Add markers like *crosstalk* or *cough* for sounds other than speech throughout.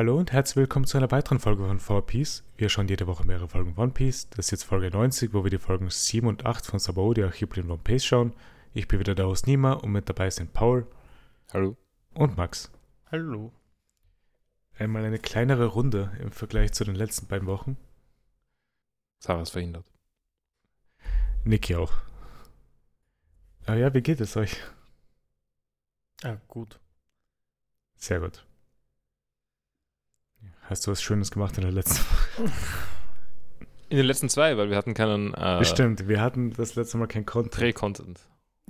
Hallo und herzlich willkommen zu einer weiteren Folge von 4Piece. Wir schauen jede Woche mehrere Folgen One Piece. Das ist jetzt Folge 90, wo wir die Folgen 7 und 8 von Sabaody Archipel One Piece schauen. Ich bin wieder der Host Nima und mit dabei sind Paul. Hallo. Und Max. Hallo. Einmal eine kleinere Runde im Vergleich zu den letzten beiden Wochen. Sarah ist verhindert. Niki auch. Aber ja, wie geht es euch? Ja, gut. Sehr gut. Hast du was Schönes gemacht in der letzten Woche? In den letzten zwei, weil wir hatten keinen äh, Bestimmt, wir hatten das letzte Mal kein Content. Dreh-Content.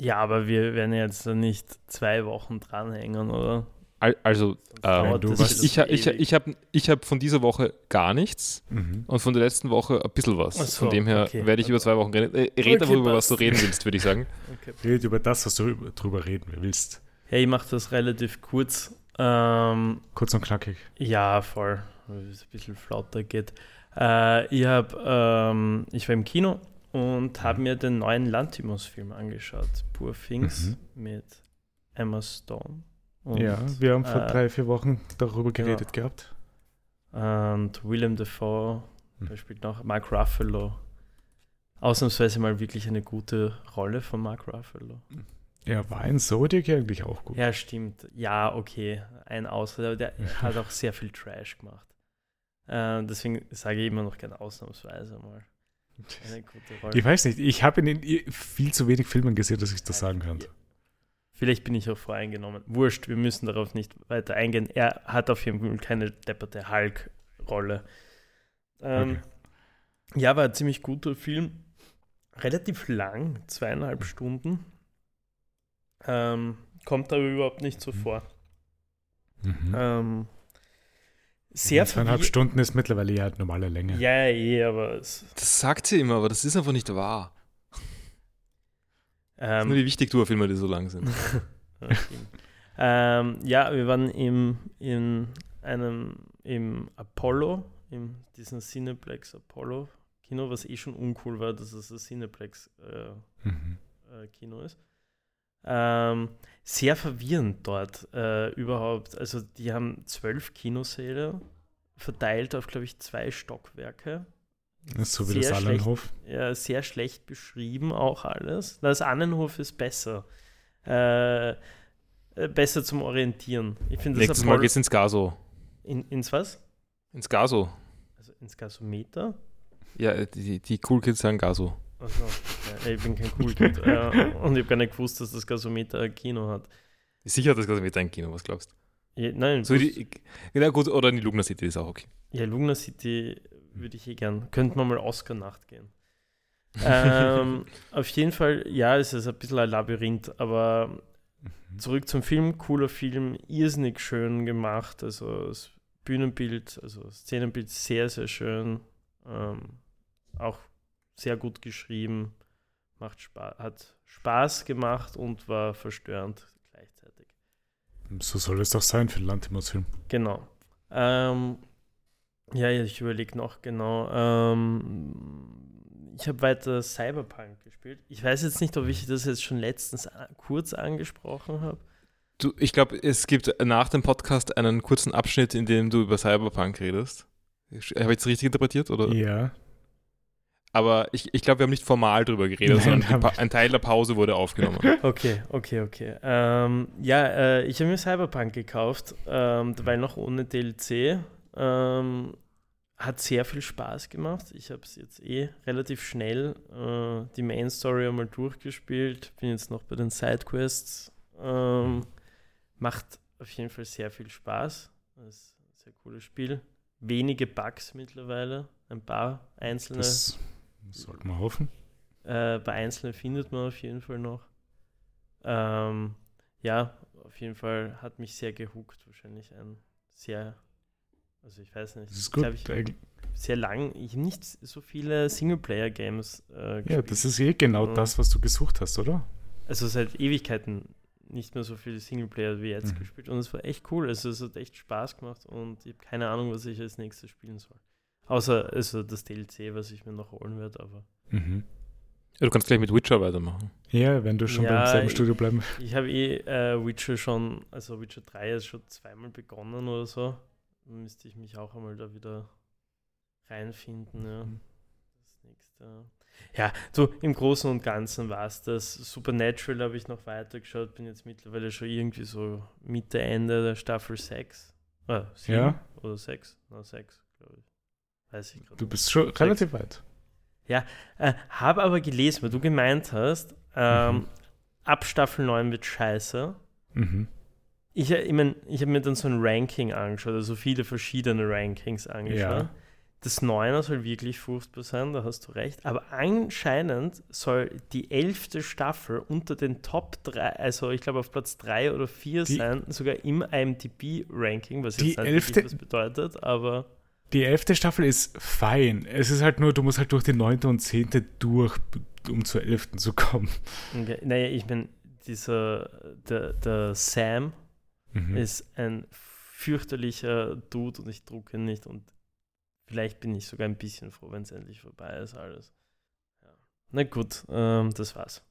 Ja, aber wir werden jetzt nicht zwei Wochen dranhängen, oder? Al- Also, ähm, du ist ich, ich, ich, habe ich hab von dieser Woche gar nichts Mhm. und von der letzten Woche ein bisschen was. So, von dem her okay. werde ich über zwei Wochen reden. Äh, red Okay, darüber, was du passt. reden willst, würde ich sagen. *laughs* Okay. Red über das, was du über- drüber reden willst. Hey, ich mache das relativ kurz. Ähm, Kurz und knackig. ja, voll, es ein bisschen flauter geht. Äh, ich, hab, ähm, ich war im Kino und habe mir den neuen Lantimos-Film angeschaut. Poor Things mit Emma Stone. Und, ja, wir haben vor äh, drei, vier Wochen darüber genau. geredet gehabt. Und Willem Dafoe, Hm. der spielt noch Mark Ruffalo. Ausnahmsweise mal wirklich eine gute Rolle von Mark Ruffalo. Ja, war ein Zodiac eigentlich auch gut. Ja, stimmt. Ja, okay. Ein Ausfall, aber der *laughs* hat auch sehr viel Trash gemacht. Äh, deswegen sage ich immer noch gerne ausnahmsweise mal. Eine gute Rolle. Ich weiß nicht, ich habe in den viel zu wenig Filmen gesehen, dass ich das sagen kann. Vielleicht bin ich auch voreingenommen. Wurscht, wir müssen darauf nicht weiter eingehen. Er hat auf jeden Fall keine depperte Hulk-Rolle. Ähm, Okay. Ja, war ein ziemlich guter Film. Relativ lang, zweieinhalb Stunden. Ähm, kommt aber überhaupt nicht so vor. Mhm. Ähm, sehr Zweieinhalb Stunden ist mittlerweile ja normale Länge. Ja, eh, aber es, Das sagt sie immer, aber das ist einfach nicht wahr. *laughs* nur ähm, wie wichtig Tourfilme, die so lang sind. *laughs* ähm, ja, wir waren im, in einem im Apollo, in diesem Cineplex Apollo Kino, was eh schon uncool war, dass es ein Cineplex äh, Mhm. äh, Kino ist. Ähm, sehr verwirrend dort äh, überhaupt. Also die haben zwölf Kinosäle verteilt auf, glaube ich, zwei Stockwerke. Das ist so wie das Sehr schlecht. Allenhof. Ja, sehr schlecht beschrieben auch alles. Das Annenhof ist besser. Äh, äh, besser zum Orientieren. Ich finde das Nächstes Mal geht's ins Gaso. in, ins was? Ins Gaso. Also ins Gasometer? Ja, die, die Cool Kids sagen Gaso. Also, ja, ich bin kein Cool Kid. *laughs* äh, und ich habe gar nicht gewusst, dass das Gasometer ein Kino hat. Sicher hat das Gaso mit dein Kino, was glaubst du? Ja, nein, So die, ja, gut, oder in die Lugner City ist auch okay. Ja, Lugner City würde ich eh gern. Könnte man mal Oscar-Nacht gehen. *laughs* ähm, auf jeden Fall, ja, es ist ein bisschen ein Labyrinth, aber Mhm. zurück zum Film. Cooler Film, irrsinnig schön gemacht. Also das Bühnenbild, also das Szenenbild sehr, sehr schön. Ähm, auch sehr gut geschrieben. Macht Spaß, hat Spaß gemacht und war verstörend gleichzeitig. So soll es doch sein für einen Lantimos-Film. Genau. Ähm, ja, ich überlege noch genau. Ähm, ich habe weiter Cyberpunk gespielt. Ich weiß jetzt nicht, ob ich das jetzt schon letztens a- kurz angesprochen habe. Du, ich glaube, es gibt nach dem Podcast einen kurzen Abschnitt, in dem du über Cyberpunk redest. Habe ich jetzt richtig interpretiert? Oder? Ja. Aber ich, ich glaube, wir haben nicht formal drüber geredet, Nein, sondern ein Teil der Pause wurde aufgenommen. *laughs* Okay, okay, okay. Ähm, ja, äh, ich habe mir Cyberpunk gekauft, ähm, weil noch ohne DLC. Ähm, hat sehr viel Spaß gemacht. Ich habe es jetzt eh relativ schnell äh, die Main Story einmal durchgespielt. Bin jetzt noch bei den Sidequests. Ähm, macht auf jeden Fall sehr viel Spaß. Das ist ein sehr cooles Spiel. Wenige Bugs mittlerweile. Ein paar einzelne. Das sollte man hoffen. Äh, bei Einzelnen findet man auf jeden Fall noch. Ähm, ja, auf jeden Fall hat mich sehr gehuckt. Wahrscheinlich ein sehr, also ich weiß nicht, Das ist gut. ich, sehr lang. Ich habe nicht so viele Singleplayer-Games äh, Ja, gespielt. das ist eh genau Ja. das, was du gesucht hast, oder? also seit Ewigkeiten nicht mehr so viele Singleplayer wie jetzt Mhm. gespielt. Und es war echt cool. Also es hat echt Spaß gemacht und ich habe keine Ahnung, was ich als nächstes spielen soll. Außer also das DLC, was ich mir noch holen werde, aber Mhm. Ja, du kannst gleich mit Witcher weitermachen. Ja, wenn du schon Ja, beim selben ich- Studio bleiben. *laughs* Ich habe eh äh, Witcher schon, also Witcher 3 ist schon zweimal begonnen oder so. müsste ich mich auch einmal da wieder reinfinden. Ja. Mhm. Das nächste. Ja, so im Großen und Ganzen war es das. Supernatural habe ich noch weitergeschaut, bin jetzt mittlerweile schon irgendwie so Mitte, Ende der Staffel 6. Ah, sieben Ja. Oder 6? Na, 6, glaube ich. Weiß ich gerade. Du bist schon relativ weit. Äh, habe aber gelesen, weil du gemeint hast, ähm, Mhm. ab Staffel 9 wird scheiße. Mhm. Ich, ich, mein, ich habe mir dann so ein Ranking angeschaut, also viele verschiedene Rankings angeschaut. Ja. Das Neuner soll wirklich furchtbar sein, da hast du recht. Aber anscheinend soll die elfte Staffel unter den Top 3, also ich glaube auf Platz 3 oder 4 Die- sein, sogar im IMDb-Ranking, was jetzt nicht elfte- was bedeutet, aber Die elfte Staffel ist fein. Es ist halt nur, du musst halt durch die neunte und zehnte durch, um zur elften zu kommen. okay. naja, ich meine, dieser, der, der Sam Mhm. ist ein fürchterlicher Dude und ich drucke ihn nicht und vielleicht bin ich sogar ein bisschen froh, wenn es endlich vorbei ist alles. Ja. Na gut, ähm, das war's.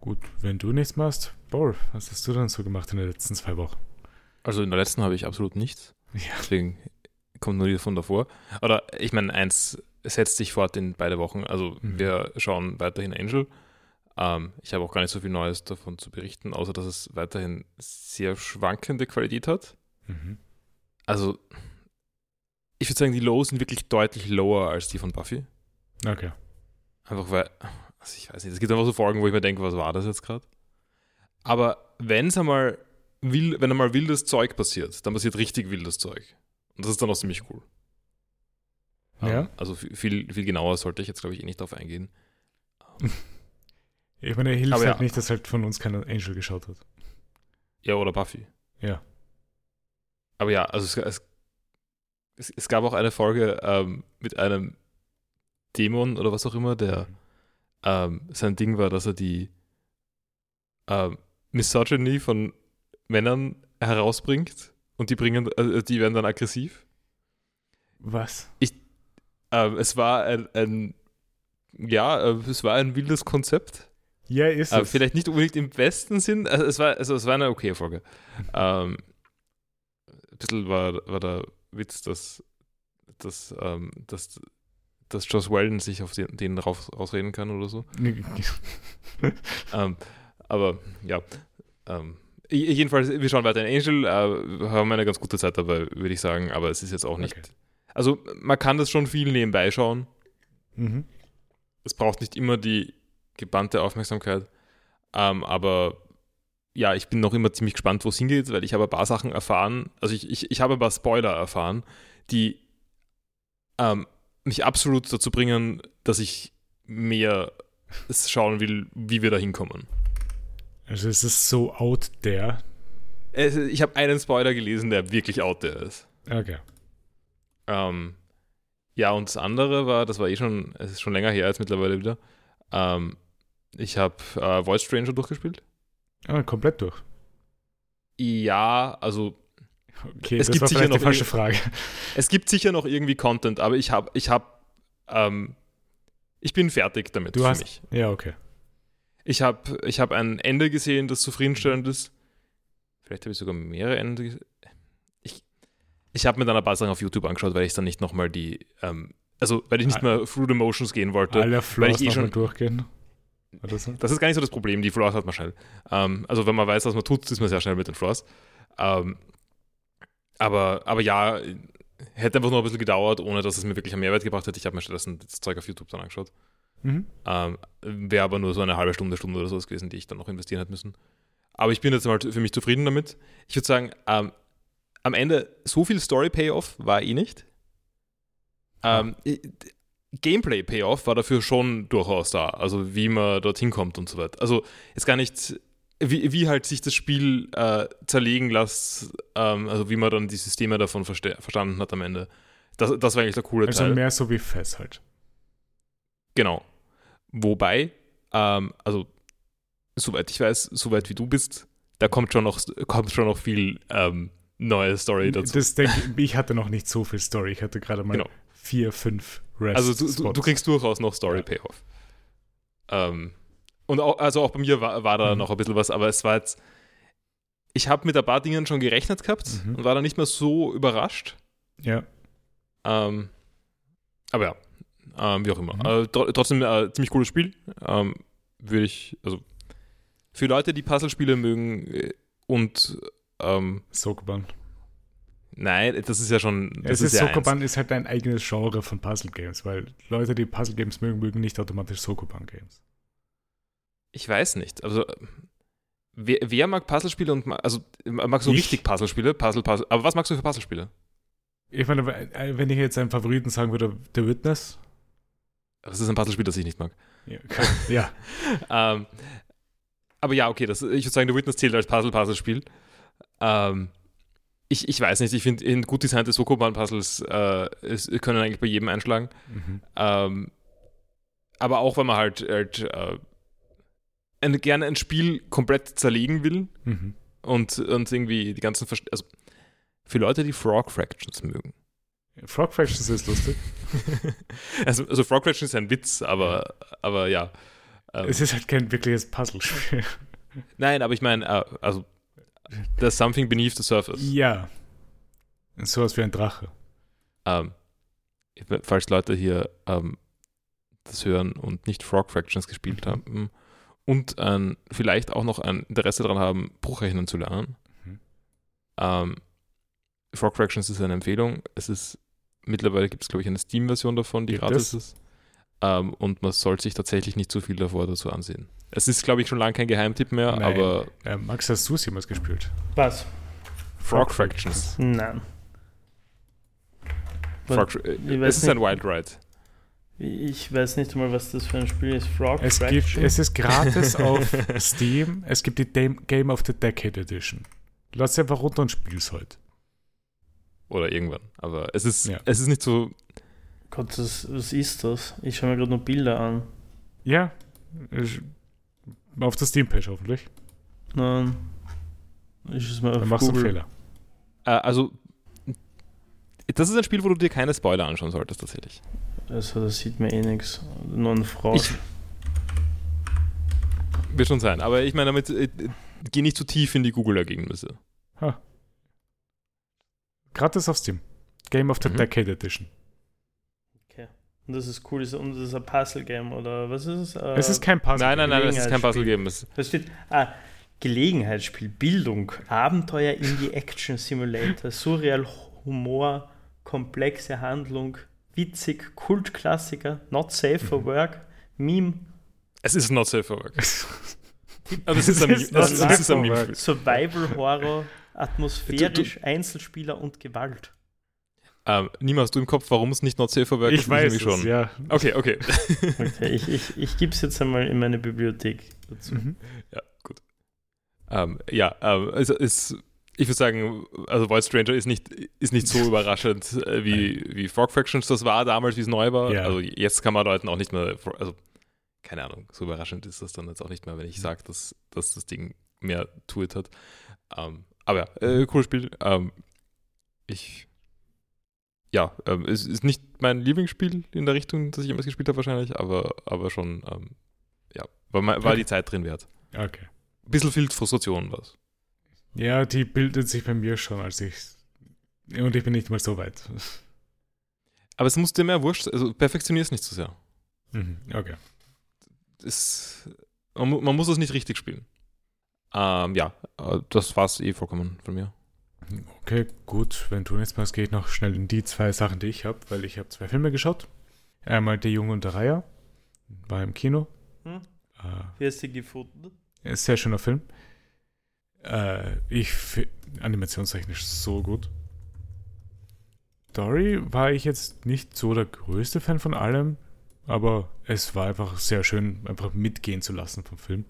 Gut, wenn du nichts machst, Paul, was hast du dann so gemacht in den letzten zwei Wochen? Also in der letzten habe ich absolut nichts. Ja. Deswegen kommt nur die von davor. Oder ich meine, eins setzt sich fort in beide Wochen. Also Mhm. wir schauen weiterhin Angel. Ähm, ich habe auch gar nicht so viel Neues davon zu berichten, außer dass es weiterhin sehr schwankende Qualität hat. Mhm. Also ich würde sagen, die Lows sind wirklich deutlich lower als die von Buffy. Okay. Einfach weil, also ich weiß nicht, es gibt einfach so Folgen, wo ich mir denke, was war das jetzt gerade? Aber wenn es einmal, will, wenn einmal wildes Zeug passiert, dann passiert richtig wildes Zeug. Und das ist dann auch ziemlich cool. Ja. Ähm, Also viel, viel genauer sollte ich jetzt, glaube ich, eh nicht darauf eingehen. *laughs* Ich meine, hilft Aber halt ja. nicht, dass halt von uns keiner Angel geschaut hat. Ja, oder Buffy. Ja. Aber ja, also es, es, es, es gab auch eine Folge ähm, mit einem Dämon oder was auch immer, der ähm, sein Ding war, dass er die ähm, Misogyny von Männern herausbringt und die bringen, äh, die werden dann aggressiv. Was? Ähm, es war ein, ein ja, äh, es war ein wildes Konzept. Ja, ist Aber es. vielleicht nicht unbedingt im besten Sinn. Also es war, also es war eine okay Folge. Ähm, ein bisschen war, war der Witz, dass, dass, ähm, dass, dass Joss Whedon sich auf den, den raus, rausreden kann oder so. *laughs* Ähm, aber ja. Ähm, jedenfalls, wir schauen weiter in Angel, äh, haben eine ganz gute Zeit dabei, würde ich sagen, aber es ist jetzt auch nicht. Okay. Also man kann das schon viel nebenbei schauen. mhm. Es braucht nicht immer die gebannte Aufmerksamkeit. Ähm, aber ja, ich bin noch immer ziemlich gespannt, wo es hingeht, weil ich habe ein paar Sachen erfahren. Also ich, ich, ich habe ein paar Spoiler erfahren, die ähm, mich absolut dazu bringen, dass ich mehr schauen will, wie wir da hinkommen. Also es ist so out there. Es- Ich habe einen Spoiler gelesen, der wirklich out there ist. Okay. Ähm, ja, und das andere war, das war eh schon, es ist schon länger her als mittlerweile wieder. Ähm, ich habe äh, Voice Stranger durchgespielt. Ah, komplett durch. Ja, also Okay, Es das gibt war sicher noch falsche irg- Frage. es gibt sicher noch irgendwie Content, aber ich habe, ich habe, ähm, ich bin fertig damit Du hast- mich. Ja, okay. Ich habe, ich habe ein Ende gesehen, das zufriedenstellend ist. Vielleicht habe ich sogar mehrere Ende gesehen. Ich, ich habe mir dann ein paar Sachen auf YouTube angeschaut, weil ich dann nicht nochmal die, ähm, also weil ich nicht mehr through the motions gehen wollte. Alle Flaws eh nochmal durchgehen. So? Das ist gar nicht so das Problem, die Flaws hat man schnell. Ähm, also wenn man weiß, was man tut, ist man sehr schnell mit den Flaws. Ähm, aber, aber ja, hätte einfach nur ein bisschen gedauert, ohne dass es mir wirklich einen Mehrwert gebracht hätte. Ich habe mir stattdessen das Zeug auf YouTube dann angeschaut. Mhm. Ähm, Wäre aber nur so eine halbe Stunde, Stunde oder sowas gewesen, die ich dann noch investieren hätte müssen. Aber ich bin jetzt mal für mich zufrieden damit. Ich würde sagen, ähm, am Ende so viel Story-Payoff war eh nicht. Ähm, Gameplay-Payoff war dafür schon durchaus da. Also wie man dorthin kommt und so weiter. Also jetzt gar nicht, wie, wie halt sich das Spiel äh, zerlegen lässt, ähm, also wie man dann die Systeme davon verstanden hat am Ende. Das, das war eigentlich der coole Also Teil. mehr so wie Fess halt. Genau. Wobei, ähm, also soweit ich weiß, soweit wie du bist, da kommt schon noch, kommt schon noch viel ähm, neue Story dazu. Das denk, ich hatte noch nicht so viel Story. Ich hatte gerade mal Genau. vier, fünf Rest. Also du, du, du kriegst durchaus noch Story Ja. Payoff. Ähm, und auch, also auch bei mir war, war da Mhm. noch ein bisschen was, aber es war jetzt, ich habe mit ein paar Dingen schon gerechnet gehabt Mhm. und war dann nicht mehr so überrascht. Ja. Ähm, aber ja, ähm, wie auch immer. Mhm. Äh, tr trotzdem äh, ziemlich cooles Spiel. Ähm, Würde ich, also für Leute, die Puzzlespiele mögen äh, und ähm, Sokoban. nein, das ist ja schon. Das Es ist, ja Sokoban ist halt ein eigenes Genre von Puzzle Games, weil Leute, die Puzzle Games mögen, mögen nicht automatisch Sokoban Games. Ich weiß nicht. Also, wer, wer mag Puzzlespiele und ma also magst du Ich? richtig Puzzlespiele? Puzzle, Puzzle. Aber was magst du für Puzzlespiele? Ich meine, äh, wenn ich jetzt einen Favoriten sagen würde, The Witness. Das ist ein Puzzlespiel, das ich nicht mag. Ja. ja. *laughs* Ähm, aber ja, okay, das, ich würde sagen, The Witness zählt als Puzzle-Puzzle-Spiel. Ähm, ich, ich weiß nicht, ich finde, in gut designte Sokoban-Puzzles äh, können eigentlich bei jedem einschlagen. Mhm. Ähm, aber auch, wenn man halt, halt äh, ein, gerne ein Spiel komplett zerlegen will Mhm. und, und irgendwie die ganzen, Verst also für Leute, die Frog Fractions mögen. Frog Fractions ist lustig. *laughs* also, also Frog Fractions ist ein Witz, aber, aber ja. Ähm, Es ist halt kein wirkliches Puzzlespiel. nein, aber ich meine, äh, also there's something beneath the surface. ja. Sowas wie ein Drache. Ähm, falls Leute hier ähm, das hören und nicht Frog Fractions gespielt Mhm. haben und ähm, vielleicht auch noch ein Interesse daran haben, Bruchrechnen zu lernen. Mhm. Ähm, Frog Fractions ist eine Empfehlung. Es ist mittlerweile gibt es, glaube ich, eine Steam-Version davon, die Gibt gratis es? ist. Ähm, und man sollte sich tatsächlich nicht zu viel davor dazu ansehen. Es ist, glaube ich, schon lange kein Geheimtipp mehr, Nein. aber Äh, Max, hast du es jemals gespielt? Was? Frog Fractions. Nein. Frog, äh, Ich weiß es ist ein nicht. Wild Ride. Ich weiß nicht mal, was das für ein Spiel ist. Frog Es, gibt, es ist gratis *laughs* auf Steam. Es gibt die Game of the Decade Edition. Lass sie einfach runter und spiel's heute. Oder irgendwann. Aber es ist, Ja. es ist nicht so. Gott, das, was ist das? Ich schaue mir gerade nur Bilder an. Ja. Ich- Auf der Steam-Page hoffentlich. Nein. Ich es mal auf Dann machst du einen. Fehler. Äh, also, das ist ein Spiel, wo du dir keine Spoiler anschauen solltest, tatsächlich. Also, da sieht man eh nichts. Nur eine Frau. Ich- Wird schon sein. Aber ich meine, damit äh, geh nicht zu tief in die Google-Ergebnisse. Gratis auf Steam. Game of the Mhm. Decade Edition. Und das ist cool. Und das ist ein Puzzle-Game, oder was ist es? Äh, es ist kein Puzzle. nein, nein, nein, es ist kein. Puzzle-Game. Es- Da steht, ah, Gelegenheitsspiel, Bildung, Abenteuer Indie Action Simulator, surreal Humor, komplexe Handlung, witzig, Kultklassiker, not safe for Mhm. work, Meme, Es ist not safe for work. Es *laughs* Aber es ist ein, Es es ist ist, safe es ist ein Meme. work. Survival Horror, atmosphärisch, Einzelspieler und Gewalt. Ähm, Nima, hast du im Kopf, warum es nicht not safe work Ich ist? weiß es, ja. Okay, okay. Okay, ich ich, ich gebe es jetzt einmal in meine Bibliothek dazu. Mhm. ja, gut. Ähm, ja, ähm, es ist, ich würde sagen, also Void Stranger ist nicht, ist nicht so *laughs* überraschend äh, wie, wie Frog Fractions das war damals, wie es neu war. Ja. Also jetzt kann man Leuten auch nicht mehr, also keine Ahnung, so überraschend ist das dann jetzt auch nicht mehr, wenn ich sage, dass, dass das Ding mehr Tuit hat. Ähm, aber ja, äh, cooles Spiel. Ähm, ich, ja, ähm, es ist nicht mein Lieblingsspiel in der Richtung, das ich jemals gespielt habe wahrscheinlich, aber, aber schon, ähm, ja, war, war Okay. die Zeit drin wert. Okay. Bisschen viel Frustration was. Ja, die bildet sich bei mir schon, als ich. Und ich bin nicht mal so weit. Aber es muss dir mehr wurscht, also perfektionier es nicht zu sehr. Mhm. Okay. Es, man, man muss es nicht richtig spielen. Ähm, ja, äh, das war's eh vollkommen von mir. Okay, gut. Wenn du nichts machst, gehe ich noch schnell in die zwei Sachen, die ich habe, weil ich habe zwei Filme geschaut. Einmal Der Junge und der Reiher. War im Kino. Hm? Äh, Wie hast du gefunden? Ist sehr schöner Film. Äh, ich animationstechnisch so gut. Story war ich jetzt nicht so der größte Fan von allem, aber es war einfach sehr schön, einfach mitgehen zu lassen vom Film.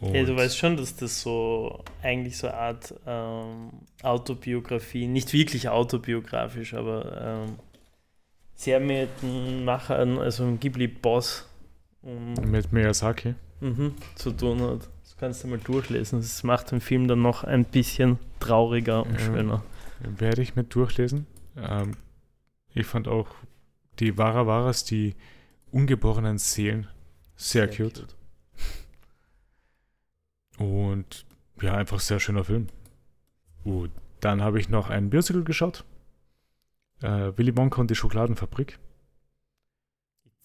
Hey, du Und- weißt schon, dass das so eigentlich so eine Art ähm, Autobiografie, nicht wirklich autobiografisch, aber ähm, sehr mit dem Macher, also dem Ghibli-Boss um, mit Miyazaki. mhm, zu tun hat. Das kannst du mal durchlesen. Das macht den Film dann noch ein bisschen trauriger und Ja. schöner. Werde ich mit durchlesen. Ähm, ich fand auch die Wara Waras, die ungeborenen Seelen, sehr, cute. Und Ja, einfach sehr schöner Film. Gut, dann habe ich noch ein Musical geschaut. Äh, Willy Wonka und die Schokoladenfabrik.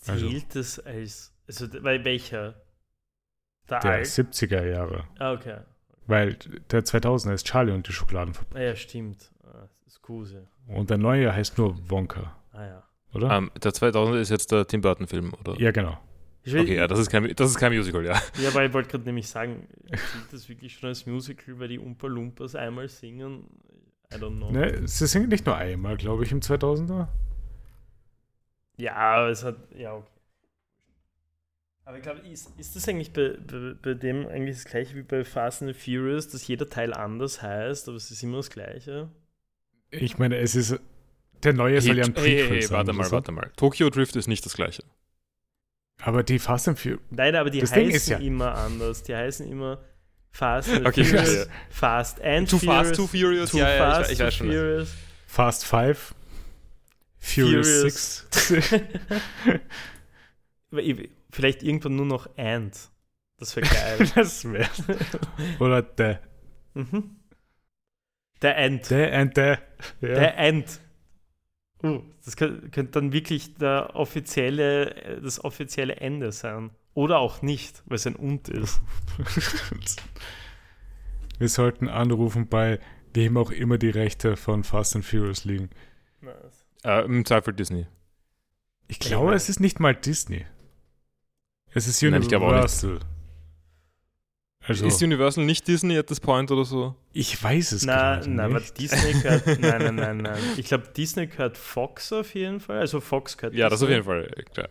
Also- Zählt das als. Also, bei welcher? Der, Der Alt? 70er Jahre. Ah, okay. Weil der 2000er ist Charlie und die Schokoladenfabrik. Ah, ja, stimmt. Ah, Skuse. Und der neue heißt nur Wonka, Ah, ja. oder? Ähm, der 2000 ist jetzt der Tim Burton-Film, oder? Ja, genau. Ich will, Okay, ja, das ist kein, das ist kein Musical, ja. Ja, aber ich wollte gerade nämlich sagen, zählt das wirklich schon als Musical, weil die Umpa Lumpas einmal singen? I don't know. Ne, sie singen nicht nur einmal, glaube ich, im 2000er. Ja, aber es hat. Ja, okay. Aber ich glaube, ist, ist das eigentlich bei, bei, bei dem eigentlich das gleiche wie bei Fast and Furious, dass jeder Teil anders heißt, aber es ist immer das gleiche? Ich meine, es ist. Der neue soll ja ein hey, hey, Prequel hey, sein. warte mal, warte mal. Tokyo Drift ist nicht das gleiche. Aber die Fast and Furious. Nein, aber die Das heißen ist ja- immer anders. Die heißen immer Fast and Okay, Furious, verstehe. Fast and Too Furious. Fast, Too Furious, Too ja, ja, Fast, ich, ich Too weiß schon. Furious. Fast Five. Furious, Furious. 6. Aber *laughs* ich- Vielleicht irgendwann nur noch And. Das wäre *laughs* geil. das wäre. Oder The. mhm. Der End. The and The. Ja. Der End. Uh, das könnte, könnte dann wirklich der offizielle, äh, das offizielle Ende sein. Oder auch nicht, weil es ein Und ist. *laughs* Wir sollten anrufen bei wem auch immer die Rechte von Fast and Furious liegen. Äh, Im Zweifel Disney. Ich glaube, es ist nicht mal Disney. Es ist Nein, ich glaube auch nicht. Also, Ist Universal nicht Disney at this point oder so? ich weiß es Na, gerade na, aber nicht. Disney gehört. *laughs* Nein, nein, nein, nein. Ich glaube, Disney gehört Fox auf jeden Fall. Also Fox gehört Ja, das auf Disney. jeden Fall. Klar.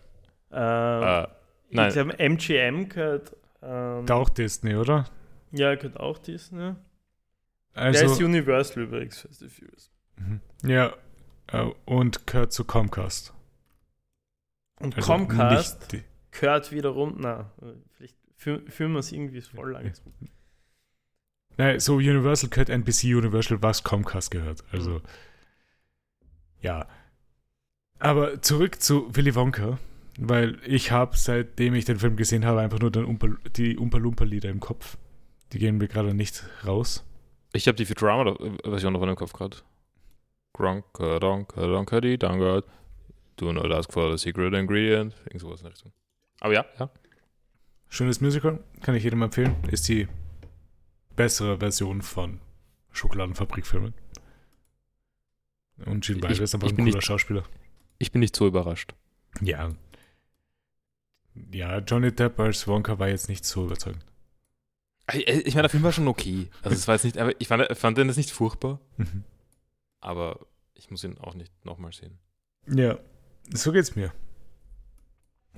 Ähm, Äh, nein. Ich glaube, MGM gehört. Ähm, Da auch Disney, oder? Ja, gehört auch Disney. Der Also, ist Universal übrigens. Fast and Furious. Mhm. ja, äh, und gehört zu Comcast. Und Also Comcast gehört wiederum. Na, vielleicht führen wir es irgendwie voll lang. Nein, so Universal gehört NBC Universal, was Comcast gehört. Also, ja. Aber zurück zu Willy Wonka, weil ich habe, seitdem ich den Film gesehen habe, einfach nur den Umpa, die Umpa Lumpa Lieder im Kopf. Die gehen mir gerade nicht raus. Ich habe die Futurama-Version noch in dem Kopf gerade. Gronka, donka, donka, die, donka. Do not ask for the secret ingredient. Irgend sowas in der Richtung. Aber ja, ja. Schönes Musical, kann ich jedem empfehlen. Ist die bessere Version von Schokoladenfabrikfilmen. Und Gene Wilder ist einfach ein cooler nicht- Schauspieler. Ich bin nicht so überrascht. Ja. Ja, Johnny Depp als Wonka war jetzt nicht so überzeugend. Ich, ich meine, der Film war schon okay. Also es war jetzt nicht, aber ich fand, fand den jetzt nicht furchtbar, Mhm. aber ich muss ihn auch nicht nochmal sehen. Ja, so geht's mir.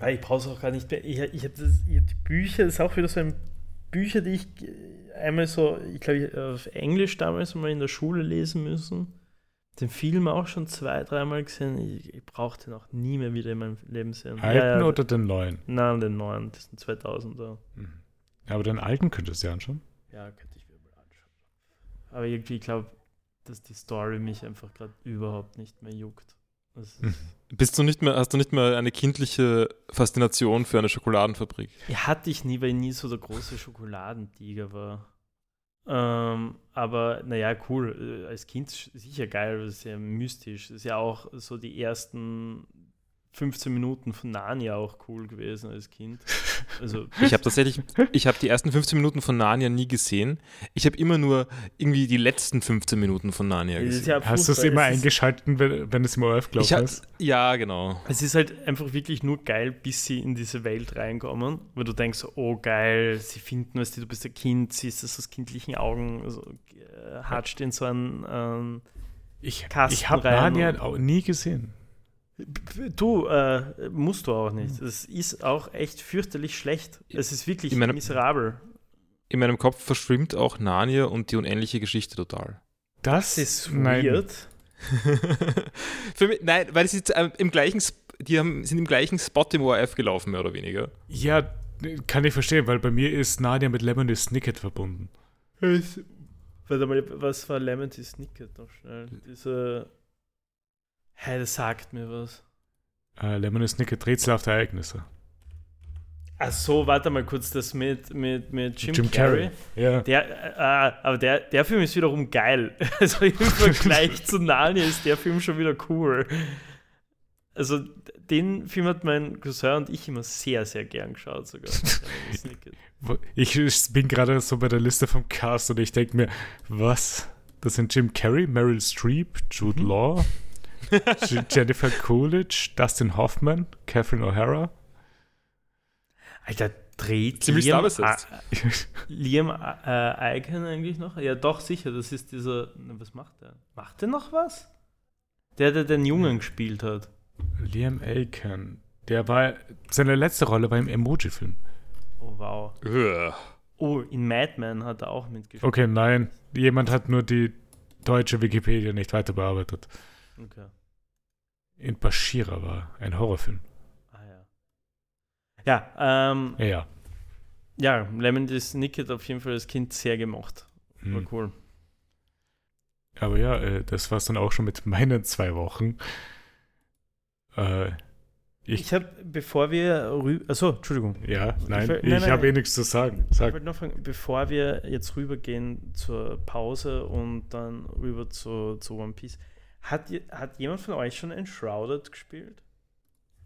Weil ich brauche es auch gar nicht mehr. Ich, ich habe hab die Bücher, das ist auch wieder so ein Bücher, die ich äh, einmal so, ich glaube, auf Englisch damals mal in der Schule lesen müssen. Den Film auch schon zwei, dreimal gesehen. Ich, ich brauche den auch nie mehr wieder in meinem Leben sehen. Alten oder den neuen? Nein, den neuen, das sind 2000er. Mhm. Aber den alten könntest du ja anschauen. Ja, könnte ich mir mal anschauen. Aber irgendwie, ich glaube, dass die Story mich einfach gerade überhaupt nicht mehr juckt. Das ist, Mhm. Bist du nicht mehr, hast du nicht mehr eine kindliche Faszination für eine Schokoladenfabrik? Ja, hatte ich nie, weil ich nie so der große Schokoladentiger war. Ähm, aber naja, cool. Äh, Als Kind sicher geil, das ist mystisch. Das ist ja auch so die ersten 15 Minuten von Narnia auch cool gewesen als Kind. Also, *laughs* Ich habe tatsächlich, ich habe die ersten 15 Minuten von Narnia nie gesehen. Ich habe immer nur irgendwie die letzten 15 Minuten von Narnia es gesehen. ja Hast du es immer eingeschalten, wenn, wenn es im ORF hab, ist? ja, genau. Es ist halt einfach wirklich nur geil, bis sie in diese Welt reinkommen, weil du denkst, oh geil, sie finden, weißt du, du bist ein Kind, siehst das aus kindlichen Augen, so, äh, hatscht in so einen. Ähm, Ich, ich habe Narnia nie gesehen. Du, äh, musst du auch nicht. Es ist auch echt fürchterlich schlecht. Es ist wirklich Ich meine- miserabel. In meinem Kopf verschwimmt auch Narnia und die unendliche Geschichte total. Das, ist nein. weird. *laughs* Für mich, nein, weil es ist ähm, im gleichen, Sp- die haben, sind im gleichen Spot im ORF gelaufen, mehr oder weniger. Ja, kann ich verstehen, weil bei mir ist Narnia mit Lemony Snicket verbunden. Warte mal, was war Lemon Snicket noch schnell? Diese. Hey, das sagt mir was. Äh, Lemony Snicket rätselhafte Ereignisse. Ach so, warte mal kurz, das mit, mit, mit Jim, Jim Carrey. Carrey. Ja. Der, äh, aber der, der Film ist wiederum geil. *laughs* Also im Vergleich zu Narnia ist der Film schon wieder cool. Also den Film hat mein Cousin und ich immer sehr, sehr gern geschaut sogar. *laughs* Ich bin gerade so bei der Liste vom Cast und ich denke mir, was? Das sind Jim Carrey, Meryl Streep, Jude Mhm. Law, Jennifer Coolidge, Dustin Hoffman, Catherine O'Hara. Alter, dreht Ziemlich Liam, Liam äh, Icon eigentlich noch? Ja, doch, sicher, das ist dieser. Was macht der? Macht der noch was? Der, der den Jungen gespielt hat. Liam Aiken. Der war, seine letzte Rolle war im Emoji-Film. Oh, wow. Ugh. Oh, in Mad Men hat er auch mitgespielt. Okay, nein. Jemand hat nur die deutsche Wikipedia nicht weiter bearbeitet. Okay. In Bashira war ein Horrorfilm. Ah, ja. Ja, ähm, Ja, ja. ja, Lemon Snick hat auf jeden Fall das Kind sehr gemocht. War Hm. cool. Aber ja, äh, das war's dann auch schon mit meinen zwei Wochen. Äh, Ich- Ich habe, bevor wir rüber. Achso, Entschuldigung. ja, nein, ich nein. habe eh nichts zu sagen. Ich Sag. wollte noch fragen, bevor wir jetzt rübergehen zur Pause und dann rüber zu, zu One Piece, hat, hat jemand von euch schon Enshrouded gespielt?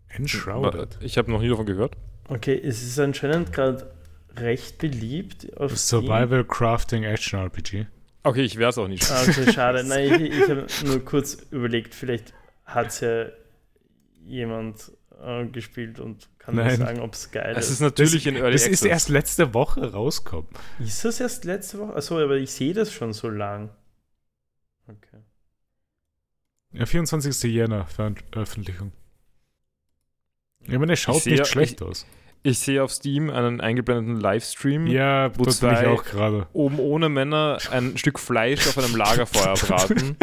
Enshrouded. Ich habe noch nie davon gehört. Okay, es ist anscheinend gerade recht beliebt auf Steam. Survival Crafting Action RPG. Okay, ich werde es auch nicht. Ah, okay, *laughs* schade. Nein, ich, ich habe nur kurz überlegt, vielleicht hat es ja jemand äh, gespielt und kann Nein. sagen, ob es geil Es ist. ist natürlich in Early Das Access. ist erst letzte Woche rausgekommen. Ist das erst letzte Woche? Achso, aber ich sehe das schon so lang. Okay. Ja, 24. Jänner Veröffentlichung. Ich meine, es schaut sehe- nicht schlecht ich- aus. Ich sehe auf Steam einen eingeblendeten Livestream. Ja, wo ich zwei- auch gerade. Oben ohne Männer ein *laughs* Stück Fleisch auf einem Lagerfeuer *laughs* braten.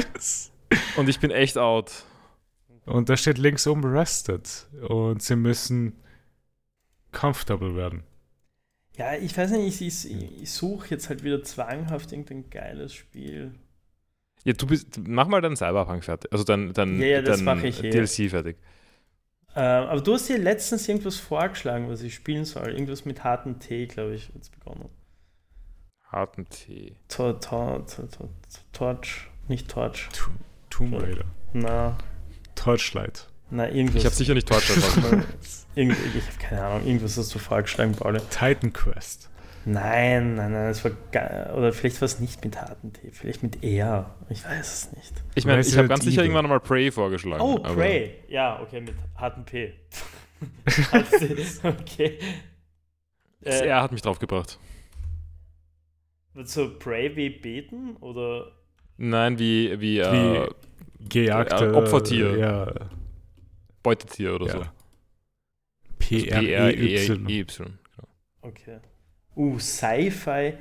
Und ich bin echt out. Und da steht links oben Rested. Und sie müssen comfortable werden. Ja, ich weiß nicht, ich, ich, ich suche jetzt halt wieder zwanghaft irgendein geiles Spiel. Ja, du bist, mach mal deinen Cyberpunk fertig. Also dein, dein, Ja, ja, mach ich eh. DLC fertig. Ähm, aber du hast dir letztens irgendwas vorgeschlagen, was ich spielen soll. Irgendwas mit harten Tee, glaube ich, jetzt begonnen. Harten Tee. Tor, Tor, Tor, Tor, Torch, nicht Torch. Tomb Raider. Na, Torchlight. na, irgendwas. Ich habe sicher nicht Torchlight *laughs* Irgend, ich habe keine Ahnung, irgendwas hast du vorgeschlagen, Pauli. Titan Quest. Nein, nein, nein, es war. Oder vielleicht war es nicht mit harten Tee, vielleicht mit R. Ich weiß es nicht. Ich meine, ich habe ganz sicher irgendwann mal Prey vorgeschlagen. Oh, aber- Prey. Ja, okay, mit harten P. *laughs* okay. Das Äh, R hat mich draufgebracht. wird so Prey wie beten oder Nein, wie, wie, äh, Wie gejagte äh, Opfertier. Ja. Beutetier oder ja. so. P-R-E-Y. E-Y. Genau. okay. Uh, Sci-Fi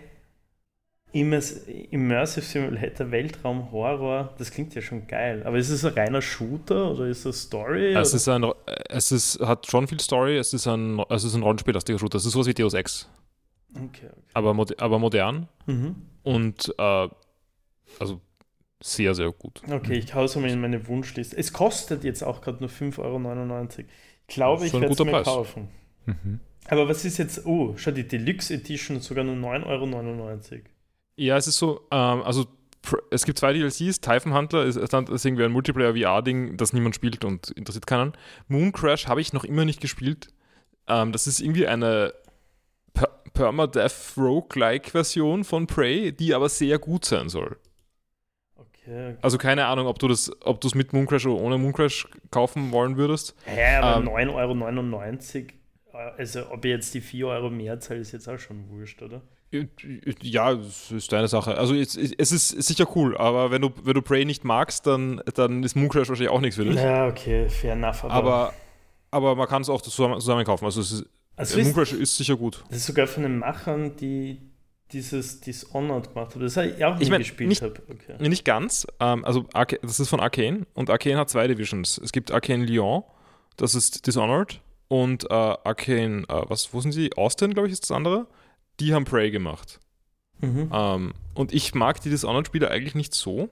Immers Immersive Simulator Weltraum Horror, das klingt ja schon geil. Aber ist es ein reiner Shooter oder ist das Story? Es oder? ist ein, es ist, hat schon viel Story, es ist ein, es ist ein rollenspiellastiger Shooter. Es ist sowas wie Deus Ex, okay, okay. aber, mod, aber modern Mhm. und äh, also sehr, sehr gut. Okay, ich hau es mal in meine Wunschliste. Es kostet jetzt auch gerade nur 5,99 Euro. Ich glaube, ich werde es mir Preis. kaufen. Mhm. Aber was ist jetzt, oh, schau, die Deluxe Edition sogar nur 9,99 Euro. Ja, es ist so, ähm, also es gibt zwei DLCs. Typhon Hunter ist, ist irgendwie ein Multiplayer-VR-Ding, das niemand spielt und interessiert keinen. Moon Crash habe ich noch immer nicht gespielt. Ähm, das ist irgendwie eine per Permadeath Roguelike-Version von Prey, die aber sehr gut sein soll. Okay. Also keine Ahnung, ob du das, ob du es mit Moon Crash oder ohne Moon Crash kaufen wollen würdest. Hä, aber Ähm, 9,99 Euro, also ob ich jetzt die 4 Euro mehr zahle, ist jetzt auch schon wurscht, oder? Ja, es ist deine Sache. Also es, es ist sicher cool, aber wenn du, wenn du Prey nicht magst, dann, dann ist Moon Crash wahrscheinlich auch nichts für dich. Ja, okay, fair enough. Aber, Aber, aber man kann es auch zusammen, zusammen kaufen. Also, es ist, also Moon ist, sicher gut. das ist sogar von den Machern, die dieses Dishonored gemacht haben. Das ich auch nie Ich mein, gespielt nicht- habe. Okay. Nicht ganz. Ähm, also das ist von Arcane und Arcane hat zwei Divisions. Es gibt Arcane Lyon, das ist Dishonored und äh, Arcane, äh, was, wo sind sie? Austin, glaube ich, ist das andere. Die haben Prey gemacht. Mhm. Ähm, und ich mag die Dishonored-Spiele eigentlich nicht so.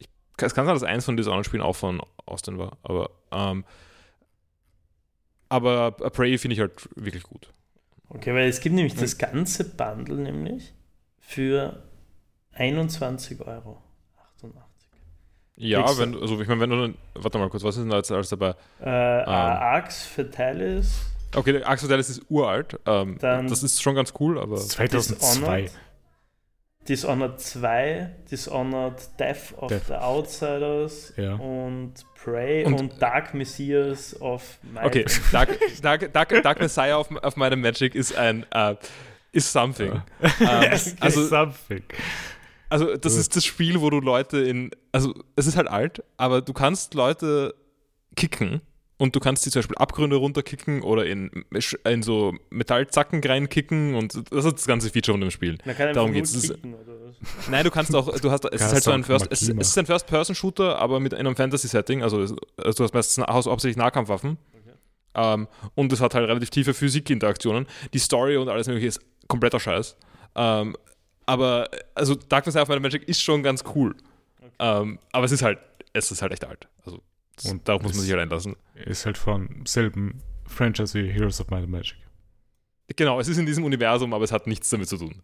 Ich, es kann sein, dass eins von Dishonored-Spielen auch von Austin war, aber, ähm, aber Prey finde ich halt wirklich gut. Okay, weil es gibt nämlich das ganze Bundle nämlich für 21 Euro. 88. Ja, wenn, also ich meine, wenn du dann, warte mal kurz, was ist denn da jetzt alles dabei? Äh, Arx Fatalis, Okay, der Axel Dallas ist uralt. Ähm, Dann- das ist schon ganz cool, aber 2002. Dishonored, Dishonored 2, Dishonored Death of Death. the Outsiders Ja. und Prey Und- und, Dark Messiahs of Might. okay, *laughs* Dark, Dark, Dark, Dark Messiah auf, auf meinem Magic ist ein äh, ist something. Ähm, *laughs* also, Something. Also das Ja. ist das Spiel, wo du Leute in, also es ist halt alt, aber du kannst Leute kicken und du kannst sie zum Beispiel Abgründe runterkicken oder in, in so Metallzacken reinkicken und das ist das ganze Feature von dem Spiel. Man kann einfach Darum geht's. Kicken? *laughs* Nein, du kannst auch, du hast, es ist halt so ein First, es es ist ein First-Person-Shooter, aber mit einem Fantasy-Setting, also, also du hast meistens hauptsächlich Nahkampfwaffen ähm, und es hat halt relativ tiefe Physik-Interaktionen. Die Story und alles mögliche ist kompletter Scheiß. Ähm, aber, also Dark Messiah of Might and Magic ist schon ganz cool. Ähm, aber es ist halt, es ist halt echt alt. Also das- Und darauf muss man sich halt einlassen. Ist halt von selben Franchise wie Heroes of Might and Magic. Genau, es ist in diesem Universum, aber es hat nichts damit zu tun.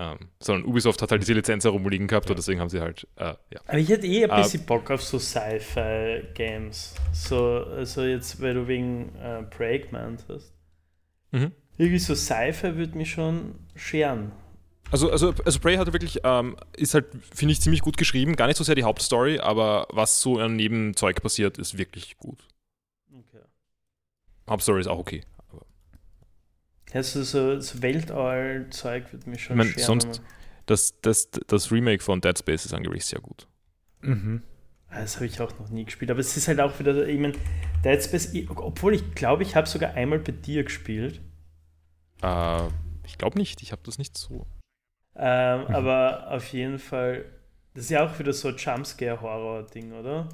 Ähm, sondern Ubisoft hat halt diese Lizenz herumliegen gehabt Ja. und deswegen haben sie halt, äh, ja. Aber ich hätte eh ein Ah. bisschen Bock auf so Sci-Fi-Games. So, also jetzt, weil du wegen äh, Prey gemeint hast. Mhm. Irgendwie so Sci-Fi würde mich schon scheren. Also, also, also Prey hat wirklich, ähm, ist halt, finde ich, ziemlich gut geschrieben. Gar nicht so sehr die Hauptstory, aber was so an Nebenzeug passiert, ist wirklich gut. Okay. Hauptstory ist auch okay. Aber Also so, so Weltall-Zeug würde mich schon Ich mein, sonst- das, das, das Remake von Dead Space ist angeblich sehr gut. Mhm. Ah, Das habe ich auch noch nie gespielt. Aber es ist halt auch wieder, ich meine, Dead Space, ich- obwohl ich glaube, ich habe sogar einmal bei dir gespielt. Äh, ich glaube nicht, ich habe das nicht so. Ähm, Mhm. Aber auf jeden Fall, das ist ja auch wieder so ein Jumpscare-Horror-Ding, oder?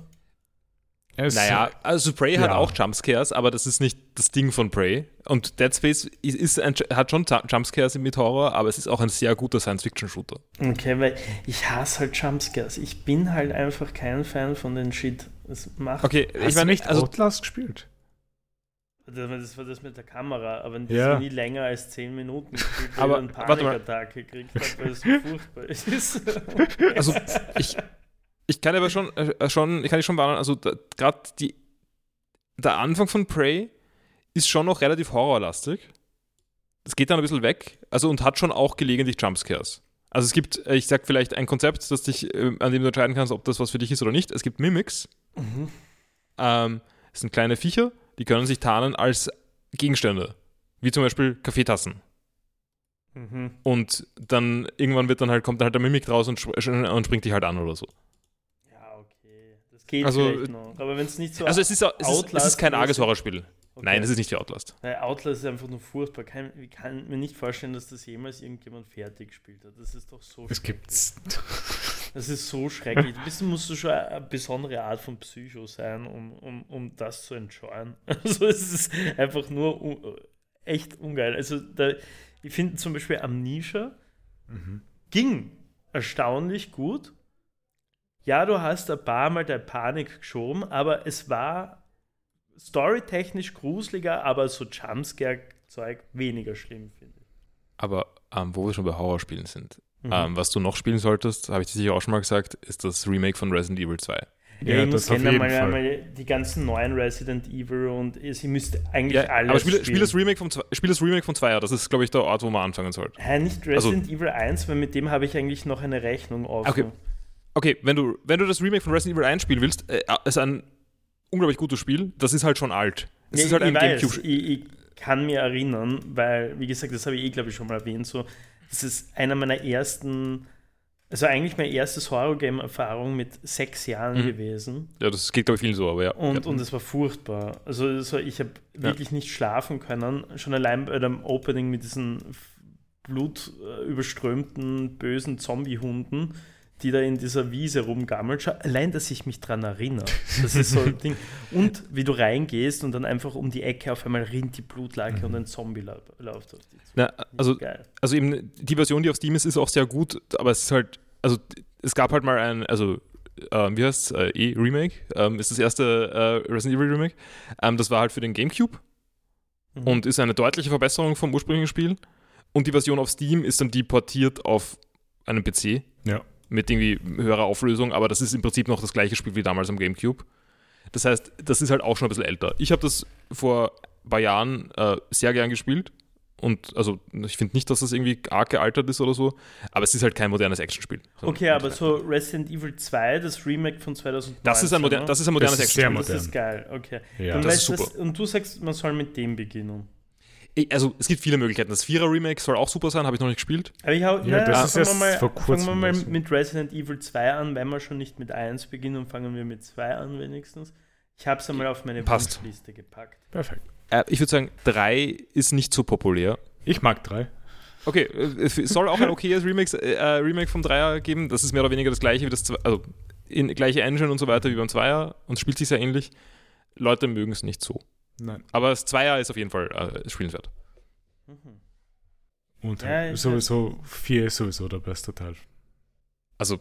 Es, Naja, also Prey hat ja. auch Jumpscares, aber das ist nicht das Ding von Prey. Und Dead Space ist, ist ein, hat schon Ju- Jumpscares mit Horror, aber es ist auch ein sehr guter Science-Fiction-Shooter. Okay, weil ich hasse halt Jumpscares. Ich bin halt einfach kein Fan von den Shit. Es macht. Okay, ich meine, nicht also Outlast gespielt? Das das war das mit der Kamera, aber das Ja. ja. nie länger als 10 Minuten *laughs* gespielt, Aber, ich einen warte mal. Panikattack gekriegt habe, weil es so *laughs* furchtbar ist. *laughs* Also ich, ich kann aber schon, äh, schon, ich kann dich schon warnen, also gerade die, der Anfang von Prey ist schon noch relativ horrorlastig. Es geht dann ein bisschen weg, also und hat schon auch gelegentlich Jumpscares. Also es gibt, äh, ich sag vielleicht ein Konzept, das dich, äh, an dem du entscheiden kannst, ob das was für dich ist oder nicht. Es gibt Mimics. Mhm. Ähm, das sind kleine Viecher, die können sich tarnen als Gegenstände. Wie zum Beispiel Kaffeetassen. Mhm. Und dann irgendwann wird dann halt, kommt dann halt der Mimik raus und, und springt dich halt an oder so. Ja, okay. Das geht Also, vielleicht noch. Aber wenn es nicht so. Also es ist, auch- es ist, es ist kein arges Horrorspiel. Okay. Nein, es ist nicht wie Outlast. Weil Outlast ist einfach nur furchtbar. Kein, ich kann mir nicht vorstellen, dass das jemals irgendjemand fertig gespielt hat. Das ist doch so Es gibt's. Das ist so schrecklich. Bist, musst du schon eine besondere Art von Psycho sein, um, um, um das zu enjoyen. *laughs* Also es ist einfach nur u- echt ungeil. Also da, ich finde zum Beispiel Amnesia Mhm. ging erstaunlich gut. Ja, du hast ein paar Mal der Panik geschoben, aber es war storytechnisch gruseliger, aber so Jumpscare-Zeug weniger schlimm, finde ich. Aber ähm, wo wir schon bei Horrorspielen sind, Mhm. ähm, was du noch spielen solltest, habe ich dir sicher auch schon mal gesagt, ist das Remake von Resident Evil 2. Ja, Ja, ich muss gerne mal, einmal die ganzen neuen Resident Evil und sie müsste eigentlich Ja, alles aber spiel, spielen. spiel, das Remake vom, spiel das Remake von 2, das ist, glaube ich, der Ort, wo man anfangen sollte. Hä, nicht Also- Resident Evil 1, weil mit dem habe ich eigentlich noch eine Rechnung offen. Okay. Okay, wenn du, wenn du das Remake von Resident Evil 1 spielen willst, äh, ist ein unglaublich gutes Spiel, das ist halt schon alt. Es Ja, ist halt ich ein weiß, Gamecube. ich, ich kann mir erinnern, weil, wie gesagt, das habe ich eh, glaube ich, schon mal erwähnt, so, das ist einer meiner ersten, also eigentlich meine erstes Horror-Game-Erfahrung mit sechs Jahren Mhm. gewesen. Ja, das geht, glaube ich, vielen so, aber ja. Und, ja. und es war furchtbar. Also, so, ich habe wirklich nicht schlafen können. Schon allein bei dem Opening mit diesen blutüberströmten, bösen Zombiehunden, die da in dieser Wiese rumgammeln. Schau, Allein, dass ich mich dran erinnere. Das ist so ein *laughs* Ding. Und wie du reingehst und dann einfach um die Ecke auf einmal rinnt die Blutlake und ein Zombie lau- läuft auf dich zu. Na, also, Geil. also eben die Version, die auf Steam ist, ist auch sehr gut, aber es ist halt, also es gab halt mal ein, also ähm, wie heißt es, äh, E-Remake, ähm, ist das erste äh, Resident Evil Remake. Ähm, das war halt für den Gamecube Mhm. und ist eine deutliche Verbesserung vom ursprünglichen Spiel. Und die Version auf Steam ist dann die portiert auf einem PC Ja. Mit irgendwie höherer Auflösung, aber das ist im Prinzip noch das gleiche Spiel wie damals am GameCube. Das heißt, das ist halt auch schon ein bisschen älter. Ich habe das vor ein paar Jahren äh, sehr gern gespielt. Und also ich finde nicht, dass das irgendwie arg gealtert ist oder so, aber es ist halt kein modernes Actionspiel. Okay, aber so Resident Evil 2, das Remake von 2019. Das ist ein, moder das ist ein modernes Das Actionspiel. Das ist geil, okay. Ja. Dann das weißt ist super. und du sagst, man soll mit dem beginnen. Ich- Also es gibt viele Möglichkeiten. Das Vierer-Remake soll auch super sein, habe ich noch nicht gespielt. Aber ich hau, Ja, na, das ist fangen, wir mal, vor fangen kurzem wir mal mit Resident Evil 2 an, wenn wir schon nicht mit 1 beginnen, fangen wir mit 2 an wenigstens. Ich habe es einmal auf meine Passt. Wunschliste gepackt. Perfekt. Äh, ich würde sagen, 3 ist nicht so populär. Ich mag drei. Okay, äh, es soll auch ein okayes Remake, äh, äh, Remake vom Dreier geben. Das ist mehr oder weniger das gleiche wie das Zwe- also in gleiche Engine und so weiter wie beim Zweier und spielt sich sehr ähnlich. Leute mögen es nicht so. Nein. Aber das Zweier ist auf jeden Fall äh, spielenswert. Mhm. Und Ja, ich- sowieso, vier ist sowieso der beste Teil. Also,